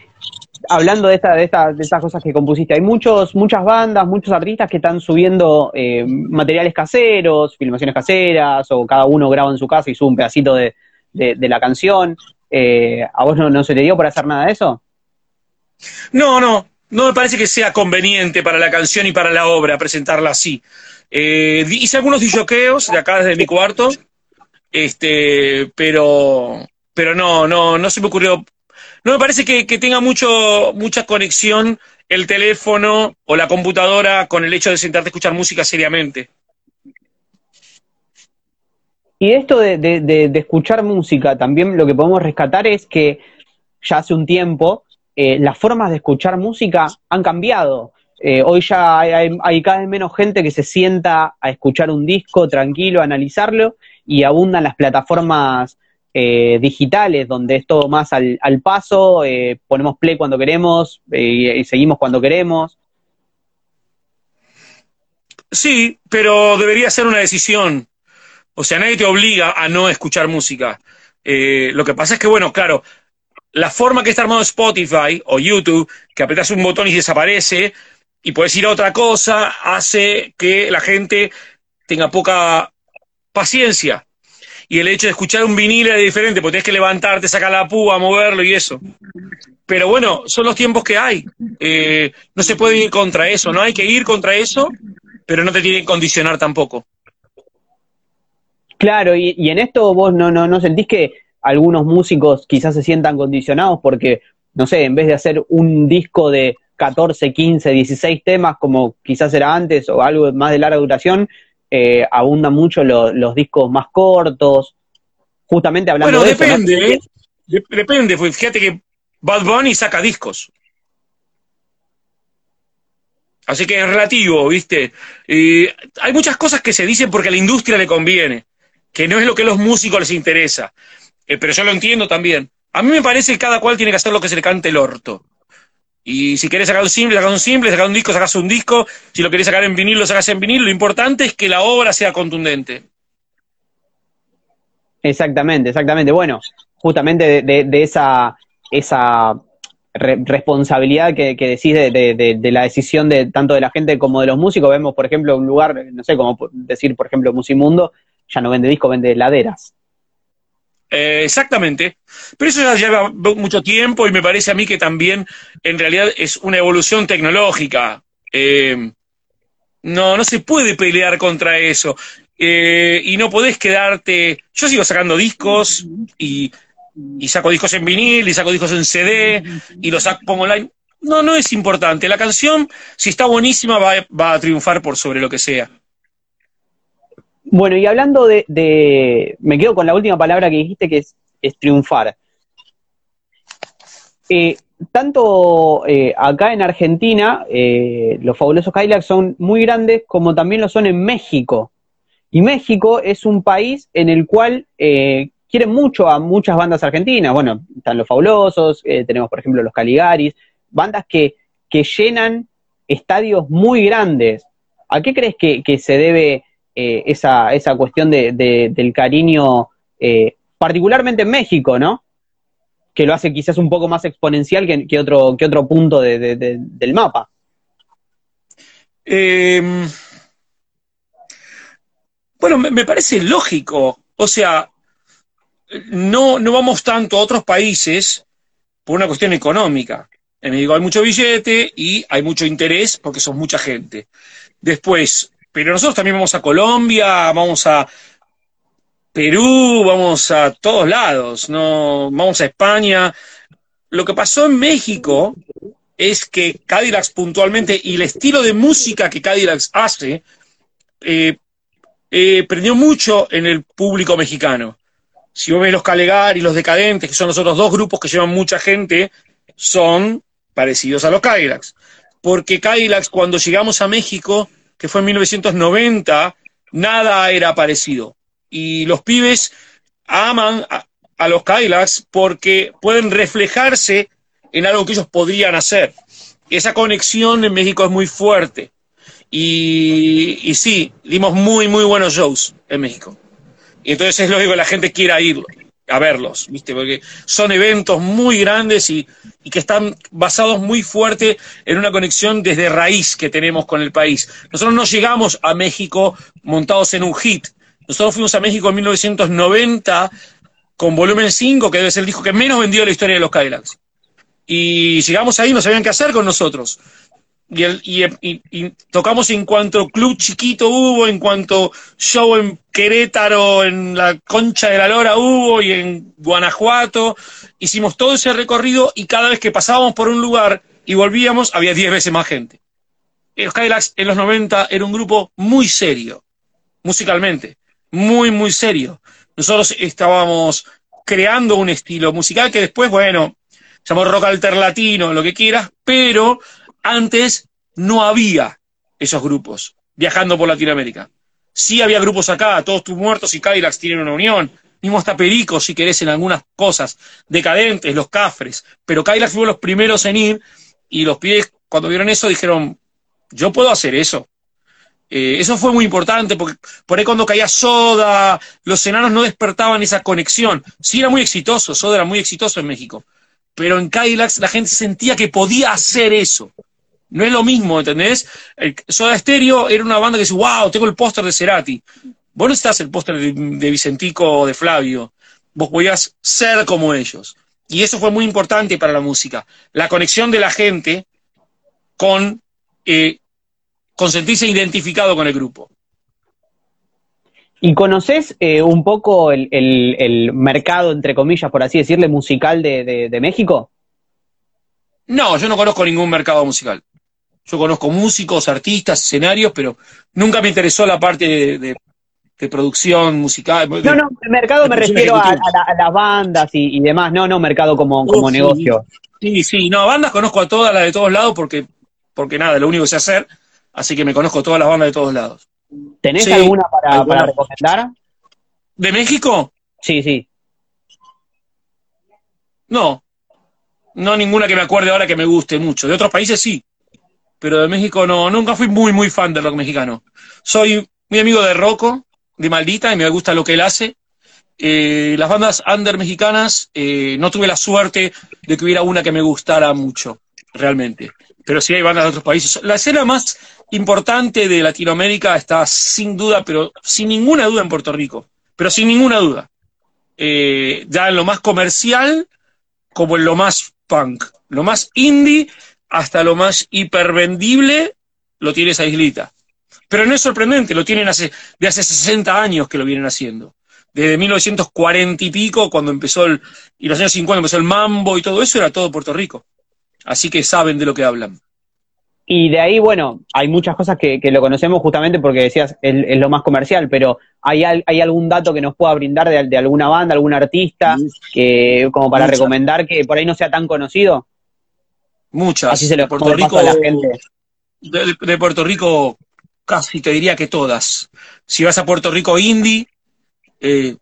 hablando de, esta, de, esta, de estas cosas que compusiste, hay muchos, muchas bandas, muchos artistas que están subiendo eh, materiales caseros, filmaciones caseras, o cada uno graba en su casa y sube un pedacito de, la canción. Eh, ¿A vos no, se te dio por hacer nada de eso? No, no, no me parece que sea conveniente para la canción y para la obra presentarla así. Eh, hice algunos disjoqueos de acá desde mi cuarto, este, pero, pero no, no, no se me ocurrió no me parece que, tenga mucho, mucha conexión el teléfono o la computadora con el hecho de sentarte a escuchar música seriamente. Y esto de, escuchar música, también lo que podemos rescatar es que ya hace un tiempo eh, las formas de escuchar música han cambiado. Eh, hoy ya hay, hay, cada vez menos gente que se sienta a escuchar un disco tranquilo, a analizarlo, y abundan las plataformas eh, digitales, donde es todo más al, paso, eh, ponemos play cuando queremos eh, y seguimos cuando queremos. Sí, pero debería ser una decisión. O sea, nadie te obliga a no escuchar música. lo que pasa es que, bueno, claro, la forma que está armado Spotify o YouTube, que apretas un botón y desaparece, y puedes ir a otra cosa, hace que la gente tenga poca paciencia y el hecho de escuchar un vinilo es diferente, porque tienes que levantarte, sacar la púa, moverlo y eso. Pero bueno, son los tiempos que hay. Eh, no se puede ir contra eso, no hay que ir contra eso, pero no te tiene que condicionar tampoco. Claro, y, en esto vos no, no, no sentís que algunos músicos quizás se sientan condicionados porque, no sé, en vez de hacer un disco de 14, 15, 16 temas como quizás era antes o algo más de larga duración, eh, abundan mucho los discos más cortos, justamente hablando bueno, de depende, ¿eh? depende, pues fíjate que Bad Bunny saca discos. Así que es relativo, ¿viste? hay muchas cosas que se dicen porque a la industria le conviene, que no es lo que a los músicos les interesa. Eh, pero yo lo entiendo también. A mí me parece que cada cual tiene que hacer lo que se le cante el orto. Y si querés sacar un simple, sacas un simple, sacar un disco, sacas un disco. Si lo querés sacar en vinilo, lo sacas en vinilo. Lo importante es que la obra sea contundente. Exactamente, exactamente. Bueno, justamente de, esa, esa responsabilidad que, decís de, la decisión de tanto de la gente como de los músicos, vemos, por ejemplo, un lugar, no sé, cómo decir, por ejemplo, Musimundo, ya no vende disco, vende laderas. Eh, exactamente. Pero eso ya lleva mucho tiempo y me parece a mí que también en realidad es una evolución tecnológica. Eh, no, no se puede pelear contra eso. Eh, y no podés quedarte. Yo sigo sacando discos y, saco discos en vinil y saco discos en CD y los saco, pongo online. No, no es importante. La canción, si está buenísima, va, va a triunfar por sobre lo que sea. Bueno, y hablando de, me quedo con la última palabra que dijiste, que es, triunfar. Eh, tanto eh, acá en Argentina, eh, los fabulosos Cadillacs son muy grandes, como también lo son en México. Y México es un país en el cual quieren mucho a muchas bandas argentinas. Bueno, están los fabulosos, tenemos por ejemplo los Caligaris, bandas que, que llenan estadios muy grandes. ¿A qué crees que, que se debe eh, esa, esa cuestión de, del cariño, eh, particularmente en México, ¿no? Que lo hace quizás un poco más exponencial que, otro, que otro punto del mapa. Em, bueno, me, parece lógico. O sea, no, no vamos tanto a otros países por una cuestión económica. En México hay mucho billete y hay mucho interés porque son mucha gente. Después, pero nosotros también vamos a Colombia, vamos a Perú, vamos a todos lados, no, vamos a España. Lo que pasó en México es que Cadillacs puntualmente y el estilo de música que Cadillacs hace eh, eh, prendió mucho en el público mexicano. Si vos ves los Calegar y los Decadentes, que son los otros dos grupos que llevan mucha gente, son parecidos a los Cadillacs. Porque Cadillacs, cuando llegamos a México, que fue en 1990, nada era parecido. Y los pibes aman a, los Cadillacs porque pueden reflejarse en algo que ellos podrían hacer. Esa conexión en México es muy fuerte. Y, y sí, dimos muy, muy buenos shows en México. Y entonces es lógico que la gente quiera ir a verlos, ¿viste? Porque son eventos muy grandes y, que están basados muy fuerte en una conexión desde raíz que tenemos con el país. Nosotros no llegamos a México montados en un hit. Nosotros fuimos a México en 1990 con volumen 5, que debe ser el disco que menos vendió en la historia de los Cadillacs. Y llegamos ahí, no sabían qué hacer con nosotros y, el, y, y, tocamos en cuanto club chiquito hubo, en cuanto show en Querétaro, en la Concha de la Lora hubo y en Guanajuato. Hicimos todo ese recorrido y cada vez que pasábamos por un lugar y volvíamos había 10 veces más gente. Los Cadillacs en los 90 era un grupo muy serio, musicalmente, muy, muy serio. Nosotros estábamos creando un estilo musical que después, bueno, llamó rock alterlatino, lo que quieras, pero antes no había esos grupos viajando por Latinoamérica. Sí había grupos acá, Todos tus muertos y Cadillacs tienen una unión, mismo hasta Perico, si querés, en algunas cosas, decadentes, los cafres, pero Cadillacs fueron los primeros en ir y los pibes cuando vieron eso dijeron, yo puedo hacer eso. Eh, eso fue muy importante porque por ahí cuando caía Soda, los enanos no despertaban esa conexión. Sí era muy exitoso, Soda era muy exitoso en México, pero en Cadillacs la gente sentía que podía hacer eso. No es lo mismo, ¿entendés? El Soda Stereo era una banda que dice, wow, tengo el póster de Cerati. Vos no estás el póster de, de, Vicentico o de Flavio. Vos podías ser como ellos. Y eso fue muy importante para la música. La conexión de la gente con, eh, con sentirse identificado con el grupo. ¿Y conoces eh, un poco el, el, el, mercado, entre comillas, por así decirle, musical de, de, de México? No, yo no conozco ningún mercado musical. Yo conozco músicos, artistas, escenarios, pero nunca me interesó la parte de, de, de producción musical. No, no, mercado me refiero a, a, la, a, las bandas y, y, demás, no, no mercado como, como oh, negocio. Sí, sí, no, bandas conozco a todas las de todos lados porque, porque nada, lo único que sé hacer, así que me conozco todas las bandas de todos lados. ¿Tenés sí, alguna para, alguna para recomendar? ¿De México? Sí, sí. No, no ninguna que me acuerde ahora que me guste mucho. De otros países sí pero de México no, nunca fui muy, muy fan del rock mexicano. Soy muy amigo de Rocco, de Maldita, y me gusta lo que él hace. Eh, las bandas under mexicanas, eh, no tuve la suerte de que hubiera una que me gustara mucho, realmente. Pero sí hay bandas de otros países. La escena más importante de Latinoamérica está sin duda, pero sin ninguna duda en Puerto Rico. Pero sin ninguna duda. Eh, ya en lo más comercial como en lo más punk. Lo más indie hasta lo más hipervendible lo tiene esa islita. Pero no es sorprendente, lo tienen hace, de hace 60 años que lo vienen haciendo. Desde 1940 y pico, cuando empezó el, y los años 50 empezó el mambo y todo eso, era todo Puerto Rico. Así que saben de lo que hablan. Y de ahí, bueno, hay muchas cosas que, que lo conocemos justamente porque decías, es, lo más comercial, pero ¿hay, hay algún dato que nos pueda brindar de, de alguna banda, algún artista, que como para recomendar que por ahí no sea tan conocido? Muchas. Así se lo Puerto Rico, a la gente. De, de, Puerto Rico, casi te diría que todas. Si vas a Puerto Rico Indie, eh,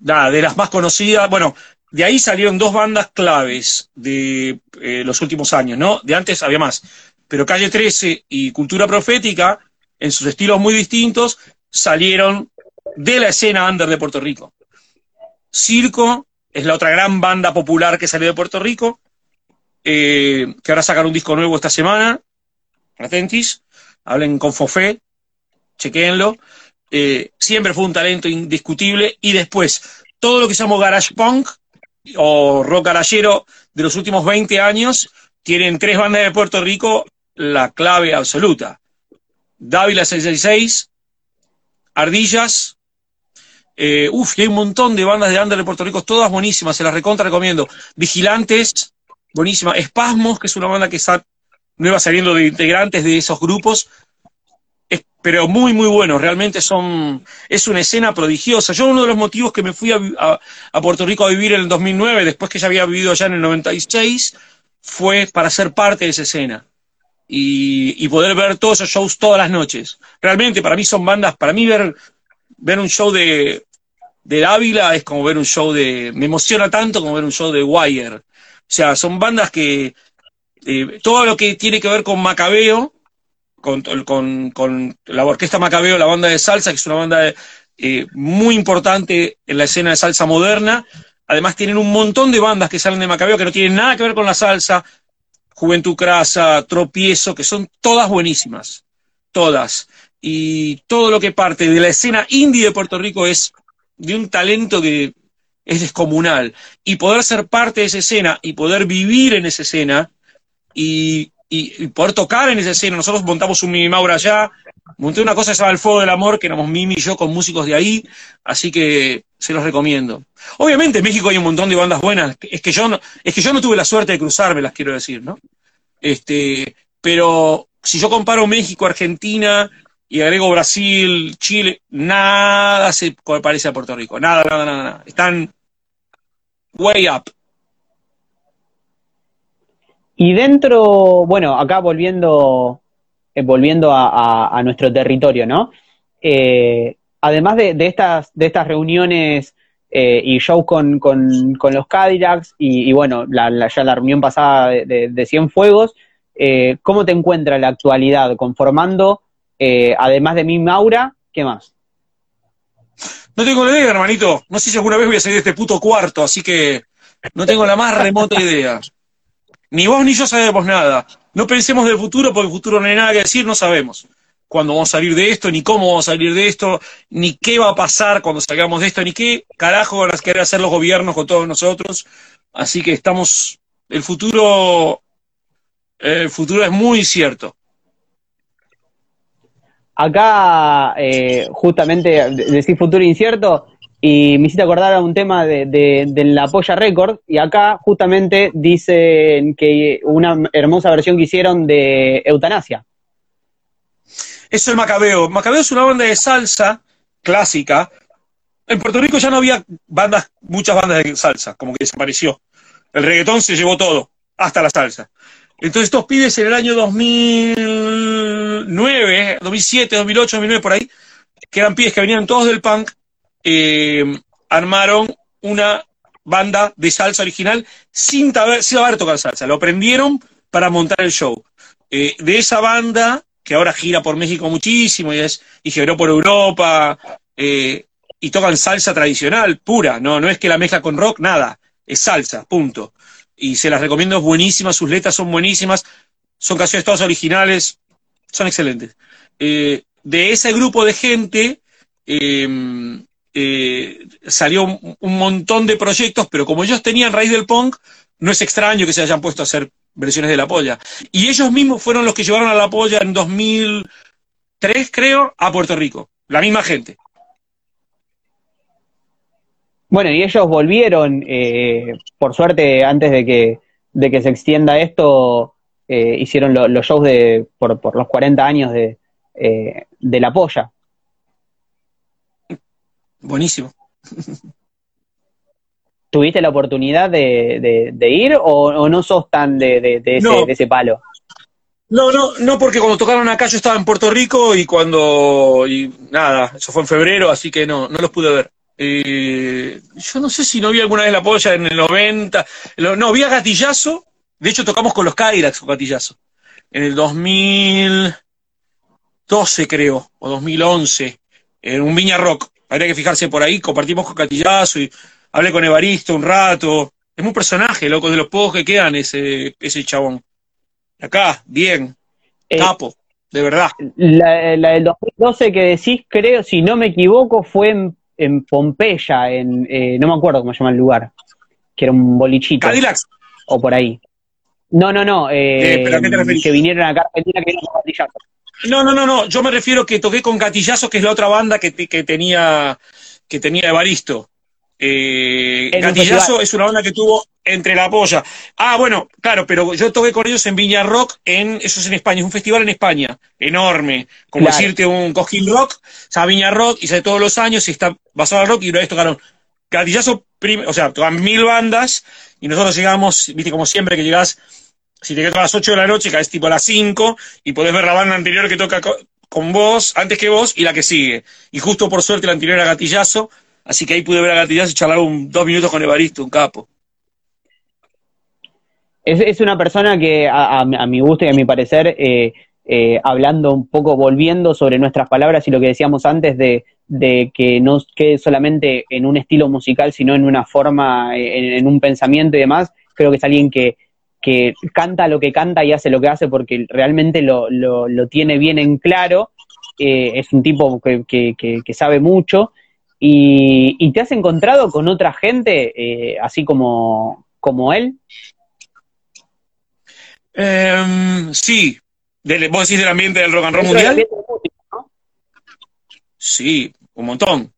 nada, de las más conocidas, bueno, de ahí salieron dos bandas claves de eh, los últimos años, ¿no? De antes había más. Pero Calle 13 y Cultura Profética, en sus estilos muy distintos, salieron de la escena under de Puerto Rico. Circo es la otra gran banda popular que salió de Puerto Rico eh, que ahora sacar un disco nuevo esta semana. Atentis, hablen con Fofé, chequéenlo. Eh, siempre fue un talento indiscutible. Y después, todo lo que llamó Garage Punk o rock garagero de los últimos 20 años, tienen tres bandas de Puerto Rico la clave absoluta. Dávila 666, Ardillas, eh, uf, y hay un montón de bandas de under de Puerto Rico, todas buenísimas, se las recontra recomiendo. Vigilantes, buenísima. Espasmos, que es una banda que está nueva saliendo de integrantes de esos grupos, es, pero muy, muy bueno, realmente son, es una escena prodigiosa. Yo uno de los motivos que me fui a, Puerto Rico a vivir en el 2009, después que ya había vivido allá en el 96, fue para ser parte de esa escena. Y, poder ver todos esos shows todas las noches. Realmente, para mí son bandas, para mí ver, ver un show de, de Ávila es como ver un show de, me emociona tanto como ver un show de Wire. O sea, son bandas que, eh, todo lo que tiene que ver con Macabeo, con, la orquesta Macabeo, la banda de salsa, que es una banda eh, muy importante en la escena de salsa moderna, Además tienen un montón de bandas que salen de Macabeo que no tienen nada que ver con la salsa, Juventud Crasa, Tropiezo, que son todas buenísimas, todas. Y todo lo que parte de la escena indie de Puerto Rico es de un talento que es descomunal. Y poder ser parte de esa escena y poder vivir en esa escena y, y, poder tocar en esa escena. Nosotros montamos un mini Maura allá, monté una cosa que se llama El Fuego del Amor, que éramos Mimi y yo con músicos de ahí, así que se los recomiendo. Obviamente en México hay un montón de bandas buenas, es que yo no, es que yo no tuve la suerte de cruzarme, las quiero decir, ¿no? Este, pero si yo comparo México, Argentina y agrego Brasil, Chile, nada se parece a Puerto Rico, nada, nada, nada, nada. Están way up. Y dentro, bueno, acá volviendo, eh, volviendo a, nuestro territorio, ¿no? Eh, además de, estas, de estas reuniones eh, y shows con, los Cadillacs y, bueno, ya la reunión pasada de, de, Cienfuegos, eh, ¿cómo te encuentras en la actualidad conformando, eh, además de mi Maura, qué más? No tengo la idea, hermanito. No sé si alguna vez voy a salir de este puto cuarto, así que no tengo la más remota idea. Ni vos ni yo sabemos nada. No pensemos del futuro porque el futuro no hay nada que decir, no sabemos cuándo vamos a salir de esto, ni cómo vamos a salir de esto, ni qué va a pasar cuando salgamos de esto, ni qué carajo van a querer hacer los gobiernos con todos nosotros. Así que estamos, el futuro, el futuro es muy incierto. Acá, eh, justamente, decir futuro incierto, y me hiciste acordar a un tema de, de, la Polla Record, y acá justamente dicen que una hermosa versión que hicieron de Eutanasia. Eso es Macabeo. Macabeo es una banda de salsa clásica. En Puerto Rico ya no había bandas, muchas bandas de salsa, como que desapareció. El reggaetón se llevó todo, hasta la salsa. Entonces estos pibes en el año 2009, 2007, 2008, 2009, por ahí, que eran pibes que venían todos del punk, eh, armaron una banda de salsa original sin, sin tocar salsa. Lo aprendieron para montar el show. Eh, de esa banda que ahora gira por México muchísimo y, es, y giró por Europa, eh, y tocan salsa tradicional, pura, no, no es que la mezcla con rock, nada, es salsa, punto. Y se las recomiendo, es buenísima, sus letras son buenísimas, son canciones todas originales, son excelentes. Eh, de ese grupo de gente em, eh, salió un, un, montón de proyectos, pero como ellos tenían raíz del punk, no es extraño que se hayan puesto a hacer versiones de La Polla. Y ellos mismos fueron los que llevaron a La Polla en 2003, creo, a Puerto Rico. La misma gente. Bueno, y ellos volvieron, eh, por suerte, antes de que, de que se extienda esto, eh, hicieron los shows de, por, por, los 40 años de, eh, de La Polla. Buenísimo. ¿Tuviste la oportunidad de, ir o, no sos tan de, ese, palo? No, no, no, porque cuando tocaron acá yo estaba en Puerto Rico y cuando. Y nada, eso fue en febrero, así que no, no los pude ver. Eh, yo no sé si no vi alguna vez la polla en el 90. No, vi a Gatillazo. De hecho, tocamos con los Kyrax con Gatillazo. En el 2012, creo, o 2011, en un Viña Rock. Habría que fijarse por ahí. Compartimos con Gatillazo y hablé con Evaristo un rato. Es un personaje, loco, de los pocos que quedan ese, ese chabón. Acá, bien, eh, capo, de verdad. La, la, del 2012 que decís, creo, si no me equivoco, fue en, en Pompeya, en, eh, no me acuerdo cómo se llama el lugar, que era un bolichito. Cadillacs. O por ahí. No, no, no, eh, que vinieron acá a Argentina que No, no, no, no. Yo me refiero que toqué con Gatillazo, que es la otra banda que, que tenía que tenía Evaristo. Eh, Gatillazo es una banda que tuvo entre la polla. Ah, bueno, claro, pero yo toqué con ellos en Viña Rock, en, eso es en España, es un festival en España, enorme, como decirte un Cojín Rock, o sea, Viña Rock, y sale todos los años, y está basado en rock, y una vez tocaron Gatillazo, o sea, tocan mil bandas, y nosotros llegamos, viste, como siempre, que llegás, si te quedas a las 8 de la noche, caes tipo a las 5, y podés ver la banda anterior que toca con vos, antes que vos, y la que sigue. Y justo por suerte la anterior era Gatillazo, así que ahí pude ver a Gatillazo y charlar un, dos minutos con Evaristo, un capo. Es, una persona que, a, mi gusto y a mi parecer, eh, eh, hablando un poco, volviendo sobre nuestras palabras y lo que decíamos antes de, que no quede solamente en un estilo musical, sino en una forma, en, un pensamiento y demás, creo que es alguien que, que, canta lo que canta y hace lo que hace porque realmente lo, lo, tiene bien en claro. Eh, es un tipo que, que, sabe mucho. Y, y, te has encontrado con otra gente así como, como él? Em, sí, del, vos decís del ambiente del rock and roll mundial. Sí, un montón.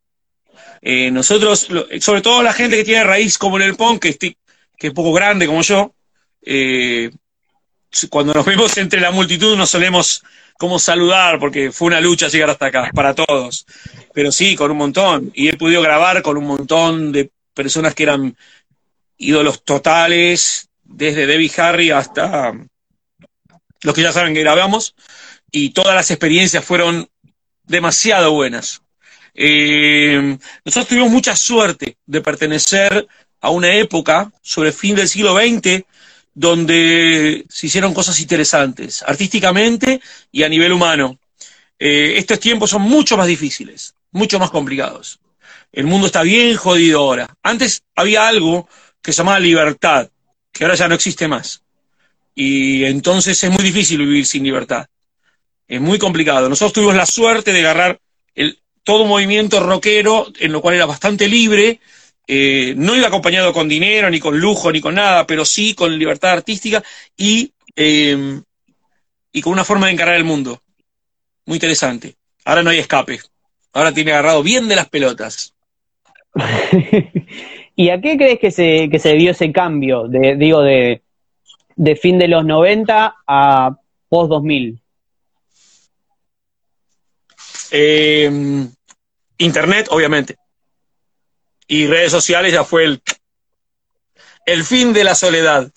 Eh, nosotros, sobre todo la gente que tiene raíz como en el punk, que, que es poco grande como yo, eh, cuando nos vemos entre la multitud nos solemos como saludar, porque fue una lucha llegar hasta acá, para todos. Pero sí, con un montón. Y he podido grabar con un montón de personas que eran ídolos totales, desde Debbie Harry hasta los que ya saben que grabamos, y todas las experiencias fueron demasiado buenas. Eh, nosotros tuvimos mucha suerte de pertenecer a una época, sobre el fin del siglo XX, donde se hicieron cosas interesantes, artísticamente y a nivel humano. Eh, estos tiempos son mucho más difíciles, mucho más complicados. El mundo está bien jodido ahora. Antes había algo que se llamaba libertad, que ahora ya no existe más. Y entonces es muy difícil vivir sin libertad. Es muy complicado. Nosotros tuvimos la suerte de agarrar el, todo un movimiento rockero, en lo cual era bastante libre, eh, no iba acompañado con dinero, ni con lujo, ni con nada, pero sí con libertad artística y, eh, y con una forma de encarar el mundo. Muy interesante. Ahora no hay escape. Ahora tiene agarrado bien de las pelotas. ¿Y a qué crees que se, que se dio ese cambio, de, digo, de, de fin de los 90 a post 2000? Eh, internet, obviamente. Y redes sociales ya fue el, el fin de la soledad.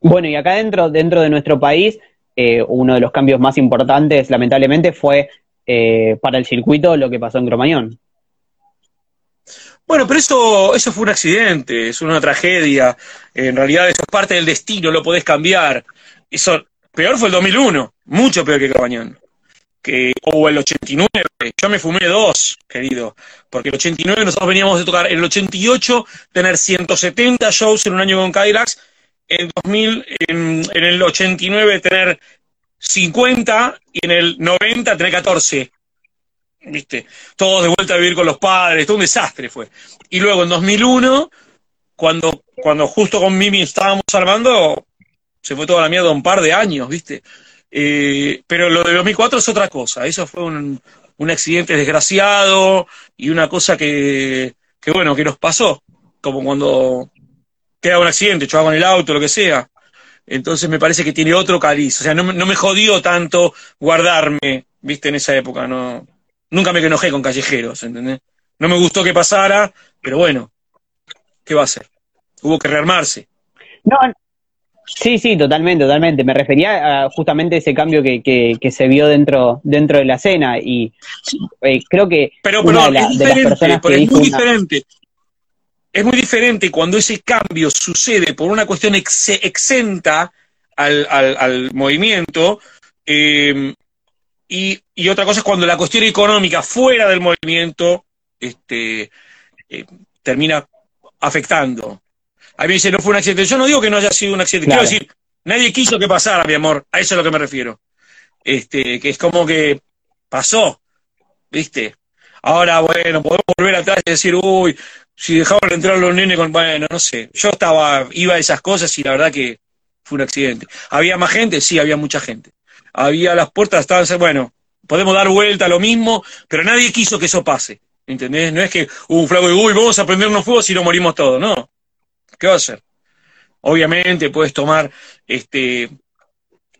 Bueno, y acá dentro, dentro de nuestro país, eh, uno de los cambios más importantes, lamentablemente, fue eh, para el circuito lo que pasó en Cromañón. Bueno, pero eso, eso fue un accidente, es una tragedia. En realidad eso es parte del destino, lo podés cambiar. Eso, peor fue el 2001, mucho peor que Cromañón. Que, o el 89, yo me fumé dos, querido, porque el 89 nosotros veníamos de tocar, en el 88 tener 170 shows en un año con Kylax, en 2000, en, en el 89 tener 50 y en el 90 tener 14. ¿viste? Todos de vuelta a vivir con los padres, todo un desastre fue. Y luego en 2001, cuando, cuando justo con Mimi estábamos armando, se fue toda la mierda un par de años, ¿viste? Eh, pero lo de 2004 es otra cosa, eso fue un, un accidente desgraciado y una cosa que, que, bueno, que nos pasó, como cuando queda un accidente, chocaba con el auto, lo que sea. Entonces me parece que tiene otro cariz, o sea, no, no me jodió tanto guardarme, ¿viste? En esa época, no, nunca me enojé con callejeros, ¿entendés? No me gustó que pasara, pero bueno, ¿qué va a hacer? Hubo que rearmarse. No, sí, sí, totalmente, totalmente. Me refería a justamente ese cambio que, que, se vio dentro, dentro de la escena y eh, creo que pero, pero es diferente, es muy diferente. Es muy diferente cuando ese cambio sucede por una cuestión exenta al, al, al movimiento, eh, y, otra cosa es cuando la cuestión económica fuera del movimiento este, eh, termina afectando. A mí me dice, no fue un accidente. Yo no digo que no haya sido un accidente. Quiero decir, nadie quiso que pasara, mi amor. A eso es a lo que me refiero. Este, que es como que pasó, ¿viste? Ahora, bueno, podemos volver atrás y decir, uy, si dejaban entrar los nenes con. Bueno, no sé. Yo estaba, iba a esas cosas y la verdad que fue un accidente. ¿Había más gente? Sí, había mucha gente. Había las puertas, estaban, bueno, podemos dar vuelta a lo mismo, pero nadie quiso que eso pase. ¿Entendés? No es que hubo un flaco de, uy, vamos a prendernos fuego si no morimos todos. No. ¿Qué va a hacer? Obviamente puedes tomar este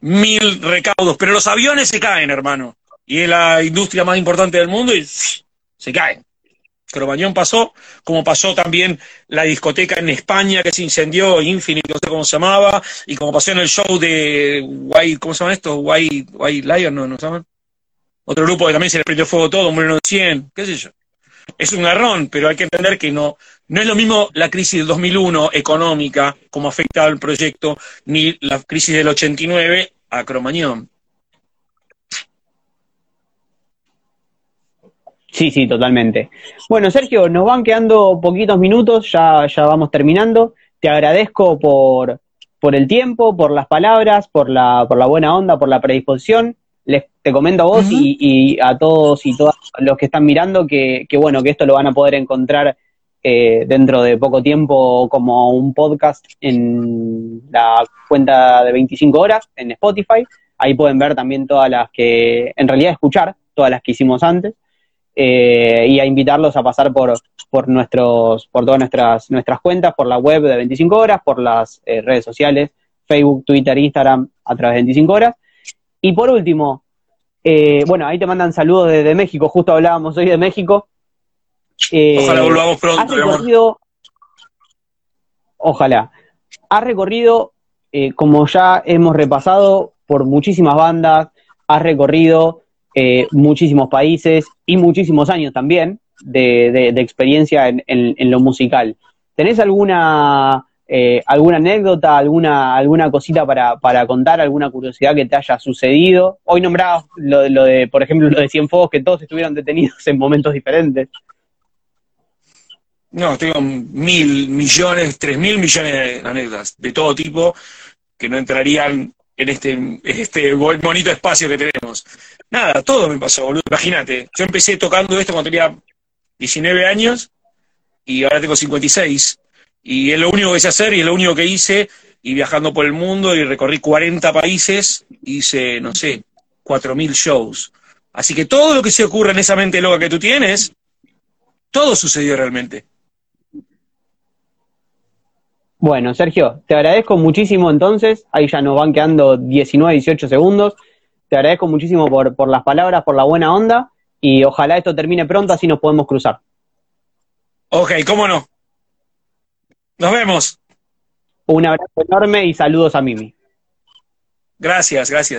mil recaudos, pero los aviones se caen, hermano. Y es la industria más importante del mundo y se caen. Cromañón pasó, como pasó también la discoteca en España que se incendió, Infinite, no sé cómo se llamaba, y como pasó en el show de White, ¿cómo se llama esto? White, White Lion, ¿no? ¿No se llaman? Otro grupo que también se le prendió fuego todo, murieron 100, qué sé yo. Es un garrón, pero hay que entender que no, no es lo mismo la crisis del 2001 económica, como afecta al proyecto, ni la crisis del 89 a Cromañón. Sí, sí, totalmente. Bueno, Sergio, nos van quedando poquitos minutos, ya, ya vamos terminando. Te agradezco por, por el tiempo, por las palabras, por la, por la buena onda, por la predisposición. Les, te comento a vos y, y, a todos y todas los que están mirando que, que bueno, que esto lo van a poder encontrar eh, dentro de poco tiempo como un podcast en la cuenta de 25 horas en Spotify. Ahí pueden ver también todas las que, en realidad escuchar todas las que hicimos antes. Eh, y a invitarlos a pasar por, por, nuestros, por todas nuestras, nuestras cuentas, por la web de 25 horas, por las eh, redes sociales, Facebook, Twitter, Instagram, a través de 25 horas. Y por último, eh, bueno, ahí te mandan saludos desde México, justo hablábamos hoy de México. ojalá volvamos pronto. Has recorrido, ojalá. Has recorrido, como ya hemos repasado, por muchísimas bandas, has recorrido eh, muchísimos países y muchísimos años también de, experiencia en, lo musical. ¿Tenés alguna, eh, alguna anécdota, alguna, alguna cosita para, para, contar, alguna curiosidad que te haya sucedido? Hoy nombrabas lo, lo de, por ejemplo, lo de Cienfuegos, que todos estuvieron detenidos en momentos diferentes. No, tengo mil millones, tres mil millones de anécdotas de todo tipo que no entrarían en este, este bonito espacio que tenemos. Nada, todo me pasó, boludo. Imagínate, yo empecé tocando esto cuando tenía 19 años y ahora tengo 56. Y es lo único que sé hacer y es lo único que hice. Y viajando por el mundo y recorrí 40 países, hice, no sé, 4.000 shows. Así que todo lo que se ocurre en esa mente loca que tú tienes, todo sucedió realmente. Bueno, Sergio, te agradezco muchísimo entonces. Ahí ya nos van quedando 19, 18 segundos. Te agradezco muchísimo por, por las palabras, por la buena onda y ojalá esto termine pronto, así nos podemos cruzar. Ok, cómo no. Nos vemos. Un abrazo enorme y saludos a Mimi. Gracias, gracias.